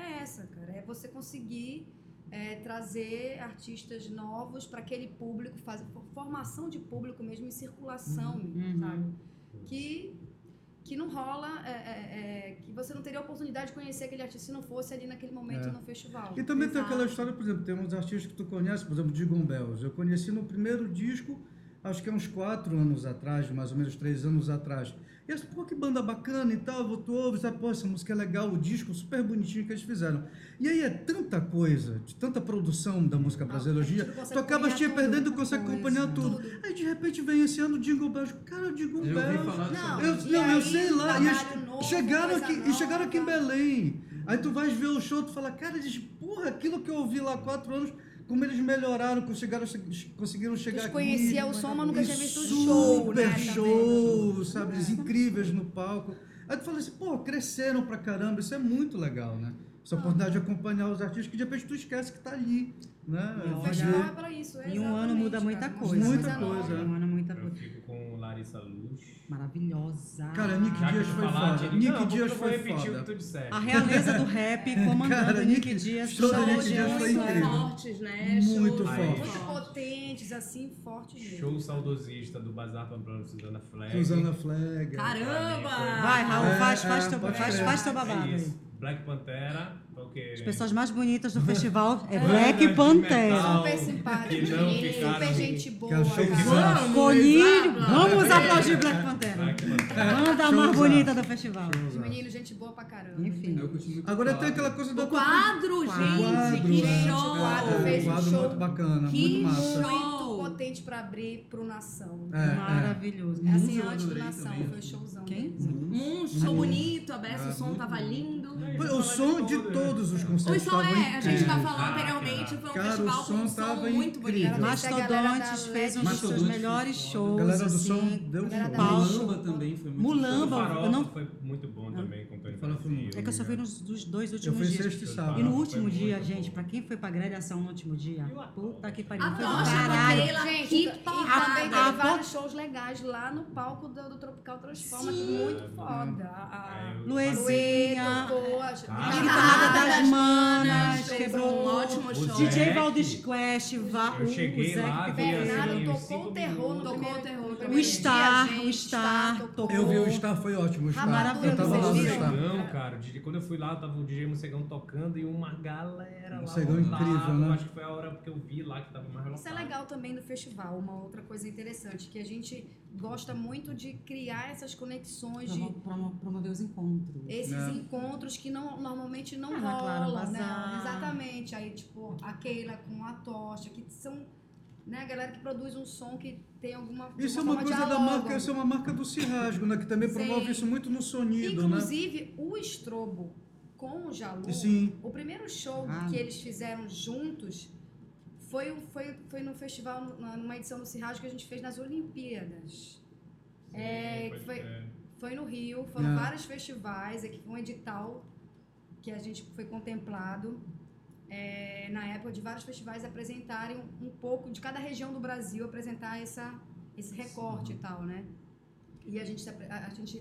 é essa, cara. É você conseguir é, trazer artistas novos para aquele público, fazer formação de público mesmo em circulação, Uhum. sabe? Que, que não rola, é, é, é, que você não teria a oportunidade de conhecer aquele artista se não fosse ali naquele momento É. no festival. E também tem Exato. aquela história, por exemplo, tem uns artistas que tu conhece, por exemplo, Digon Bells. Eu conheci no primeiro disco, acho que é uns quatro anos atrás, mais ou menos três anos atrás. E as, pô, que banda bacana e tal, tu ouve, sabe, pô, essa música é legal, o disco super bonitinho que eles fizeram. E aí é tanta coisa, de tanta produção da música brasileira hoje consegue tu acabas te perdendo e tudo, consegue acompanhar tudo. Aí de repente vem esse ano o Jingle Bells, cara, o Jingle Eu Bells. Não, Eu, não, eu aí, sei lá. E eles novo, chegaram, aqui, e chegaram aqui em. Belém. Aí tu vais ver o show, tu fala, cara, eles, porra, aquilo que eu ouvi lá há quatro anos, como eles melhoraram, conseguiram, conseguiram chegar aqui. conhecia o som, mas nunca tinha visto o show, Super né, também. show, sabe? Eles incríveis no palco. Aí tu fala assim, pô, cresceram pra caramba, isso é muito legal, né? Essa oportunidade de acompanhar os artistas que de repente tu esquece que tá ali, né? Olha, é pra isso, é Em um ano muda muita cara, coisa. Muita coisa. Em um ano muita Eu coisa. fico com Larissa Luz. Maravilhosa. Cara, Nick Já que Dias tu foi foda. ele- Nick não, Dias eu vou foi repetir o foda. que tu disseste. A realeza do rap comandando Cara, Nick, Nick- Dias. show do show Nick de Dias foi incrível. fortes, né? Muito Shows forte. Muito potentes, assim, fortes mesmo. Show saudosista do Bazar Pamplona Suzana Flag. Susana Flag. Caramba! Vai, Raul, É, faz, faz, é, teu, pode faz, crer. faz teu babado É aí. isso. Black Pantera, porque... As pessoas mais bonitas do festival é Black de Pantera. Super menino, super gente boa. Vamos, vamos aplaudir Black Pantera. Banda mais bonita do festival. Os meninos, gente boa pra caramba. Enfim. Agora tem aquela coisa da O quadro, gente, quadro, que né? show! O quadro fez um quadro show muito bacana, Que muito massa. potente pra abrir pro Nação. É, é. Maravilhoso. É assim, antes do Nação, também. foi o showzão. Quem? Um show bonito, a Bessa, É, o som tava lindo. Foi O som de todos os O concertos som estavam é, a gente tá falando anteriormente, foi um cara, festival o com um som som muito bonito. Mastodontes fez um dos seus melhores foi shows. A galera do som assim. deu da Paulo. Mulamba também foi muito Mulamba, eu Farofa não- foi muito bom também com o Tony muito É que eu só fui nos dos dois Eu últimos fui dias. sexta e E sábado. E no último dia, bom. gente, pra quem foi pra grelhação no último dia, puta que pariu. Foi caralho. Gente, que também porrada! teve vários shows legais lá no palco do, Tropical Transforma, muito foda. A, a, É, eu- Luezinha, tocou, a, Ah, Guitarrada das Manas, quebrou um ótimo show. DJ Zeke. Valdes Quest, vá, Eu o, Zé pegou. assim, Bernardo uns tocou o terror no. Tocou primeiro, o terror. no O Star, o Star tocou. Eu vi o Star, foi ótimo. O Star. Eu tava lá no? Star. Cara. Quando eu fui lá, tava o DJ Mocegão tocando e uma galera lá. Mocegão incrível, né? Acho que foi a hora que eu vi lá que tava mais lotado. Isso é legal também do festival, uma outra coisa interessante, que a gente gosta muito de criar essas conexões, de Promo- promo- Promover os encontros. esses É. encontros que não, normalmente não Ah, rolam, né? Exatamente. Aí, tipo, a Keila com a Tocha, que são, né, a galera que produz um som que tem alguma de Isso é uma forma coisa da marca, isso é uma marca do Cirrasgo, né? Que também Sim. promove isso muito no sonido, né? Inclusive, o Estrobo com o Jalu, Sim. o primeiro show Ah. que eles fizeram juntos foi, foi, foi no festival, numa edição do Cirrasgo que a gente fez nas Olimpíadas. É, Pode foi- crer. Foi no Rio, foram É. vários festivais, aqui foi um edital que a gente foi contemplado é, na época de vários festivais apresentarem um pouco de cada região do Brasil apresentar essa, esse recorte e tal, né? E a gente, a, a gente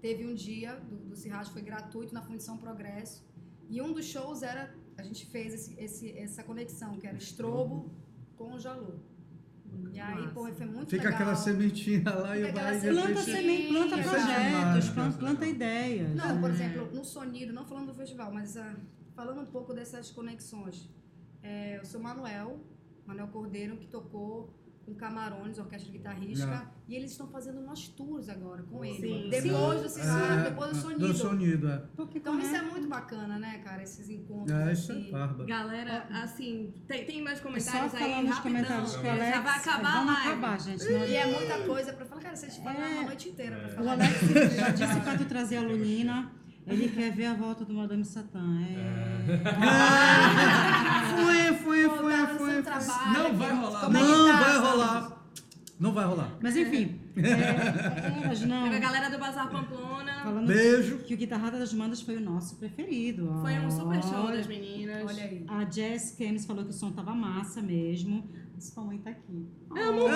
teve um dia do, do Cirrasco, foi gratuito na Fundição Progresso, e um dos shows era, a gente fez esse, esse- essa conexão, que era Estrobo com o Jalu. E aí, pô, foi muito Fica legal. aquela sementinha lá e Fica aquela vai e sementinha. Planta semente, planta Isso é projetos, planta, planta ideias. Não, por né? exemplo, no Sonido, não falando do festival, mas ah, falando um pouco dessas conexões. É, eu sou Manuel, Manuel Cordeiro, que tocou com Camarões, orquestra de guitarrista, e eles estão fazendo umas tours agora com ele. Sim. Depois do Cisado, É, depois do Do Sonido. sonido, é. Porque Então isso é muito bacana, né, cara, esses encontros. É, isso é assim. bárbaro. Galera, assim, tem, tem mais É só comentários aí, falar nos rapidão. comentários que o Alex... Já vai acabar Vamos live. acabar, gente. senão- E é muita coisa pra falar, cara, vocês falam É. a noite inteira pra O falar. Alex já disse pra tu trazer a Lunina. Ele quer ver a volta do Madame Satã. É... Foi, foi, foi, foi, Não vai rolar. É Não tá, vai rolar. Não vai rolar. Mas enfim, é, elas não. Teve a galera do Bazar Pamplona. Falando Beijo. que o Guitarrada das Mandas foi o nosso preferido. Foi um super show Olha, das meninas. Olha aí. A Jess Kemes falou que o som tava massa mesmo. Sua mãe tá aqui. Ah, mamãe!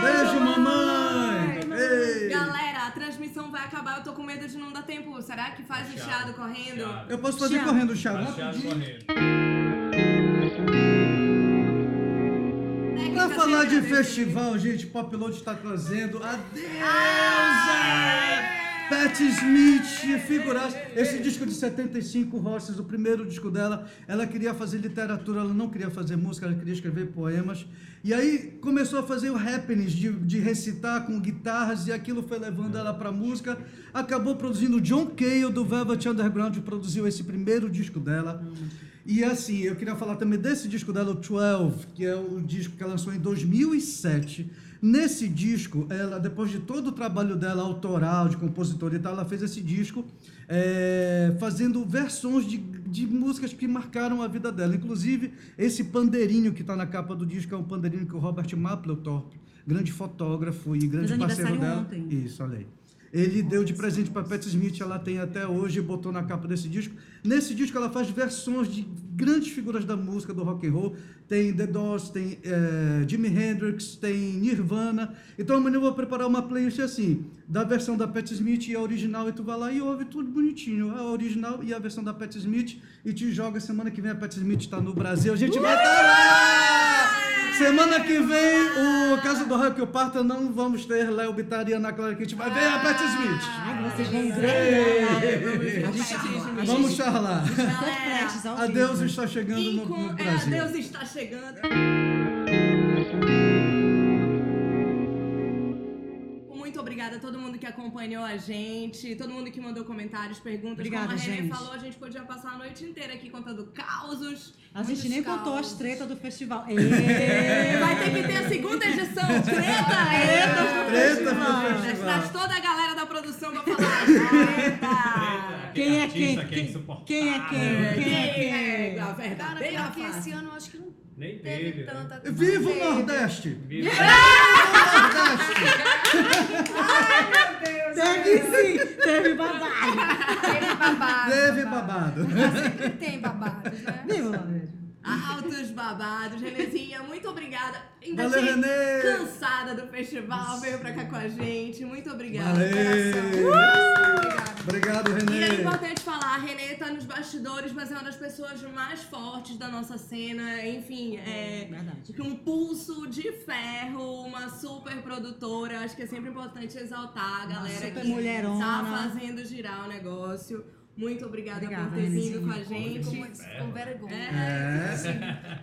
Beijo, mamãe! Ei! Galera, a transmissão vai acabar. Eu tô com medo de não dar tempo. Será que faz o chiado correndo? Chiado. Eu posso fazer Thiago. correndo o chá Baixado rapidinho? correndo. Pra falar de festival, gente, Pop Load está trazendo a deusa! Patti Smith, figuraça. Esse disco de 75, Horses, o primeiro disco dela, ela queria fazer literatura, ela não queria fazer música, ela queria escrever poemas. E aí começou a fazer o happenings, de, de recitar com guitarras, e aquilo foi levando ela para música. Acabou produzindo John Cale, do Velvet Underground, produziu esse primeiro disco dela. E assim, eu queria falar também desse disco dela, o 12, que é o disco que ela lançou em 2007. Nesse disco, ela, depois de todo o trabalho dela autoral, de compositora e tal, ela fez esse disco é, fazendo versões de, de músicas que marcaram a vida dela. Inclusive, esse pandeirinho que está na capa do disco é um pandeirinho que o Robert Mapplethorpe, grande fotógrafo e grande parceiro dela. ontem. Isso, olha aí. Ele deu de presente para Patti Smith, ela tem até hoje botou na capa desse disco. Nesse disco ela faz versões de grandes figuras da música do rock and roll. Tem The Doors, tem eh, Jimi Hendrix, tem Nirvana. Então amanhã eu vou preparar uma playlist assim, da versão da Patti Smith e a original, e tu vai lá e ouve tudo bonitinho. A original e a versão da Patti Smith, e te joga semana que vem a Patti Smith está no Brasil. A gente vai estar lá! Semana que vem, o Casa do Rock eu parta, não vamos ter Léo Bittar e Ana Clara, que a gente vai ver a Patti Smith. Ai, vocês vão ver. Vamos charlar. A vivo. Deus está chegando no, no é, Brasil. Deus está chegando. Obrigada a todo mundo que acompanhou a gente, todo mundo que mandou comentários, perguntas. Obrigada, Como a Renê gente. falou, a gente podia passar a noite inteira aqui contando causos. A gente nem contou as causos. tretas do festival. Vai ter que ter a segunda edição. Treta! Treta! Treta no Traz festival. toda a galera da produção pra falar. Treta! Quem é quem? que é Quem- insuportável. Quem é quem? Quem é Quem quem? é a Cara, verdadeira pior que esse ano eu acho que não Nem teve teve. né? tanta. Viva o teve. Nordeste! Viva. Teve sim, teve babado. Teve babado. Teve babado. Sempre tem babados, né? Viva. Altos babados. Renezinha, muito obrigada. Ainda Valeu, Renê! cansada do festival, veio pra cá com a gente. Muito obrigada. Valeu! Obrigada. Obrigado, E é Renê. importante falar, a Renê tá nos bastidores, mas é uma das pessoas mais fortes da nossa cena. Enfim, é Verdade. um pulso de ferro, uma super produtora. Acho que é sempre importante exaltar a galera super que mulherona. tá fazendo girar o negócio. Muito obrigada, Obrigada, por ter vindo com a gente. Com, com vergonha. É.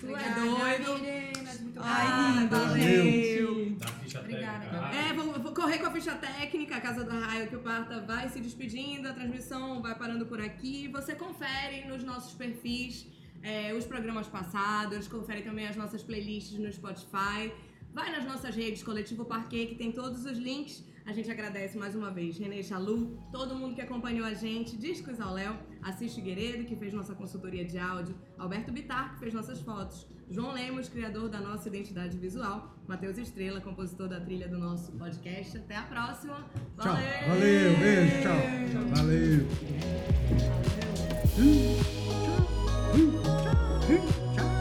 Tu é Obrigada, doido. meninas, muito Ai, Ah, linda, valeu. gente. Da ficha Obrigada, técnica. É, vou, vou correr com a ficha técnica, a Casa do Raio, que o Parta vai se despedindo, a transmissão vai parando por aqui. Você confere nos nossos perfis é, os programas passados, confere também as nossas playlists no Spotify. Vai nas nossas redes, Coletivo Parquet, que tem todos os links. A gente agradece mais uma vez René Chalu, todo mundo que acompanhou a gente, Discos ao Léo, Assis Figueiredo, que fez nossa consultoria de áudio, Alberto Bitar, que fez nossas fotos, João Lemos, criador da nossa identidade visual, Matheus Estrela, compositor da trilha do nosso podcast. Até a próxima. Valeu! Tchau. Valeu, beijo, tchau. Valeu. Valeu. Tchau. Tchau. Tchau.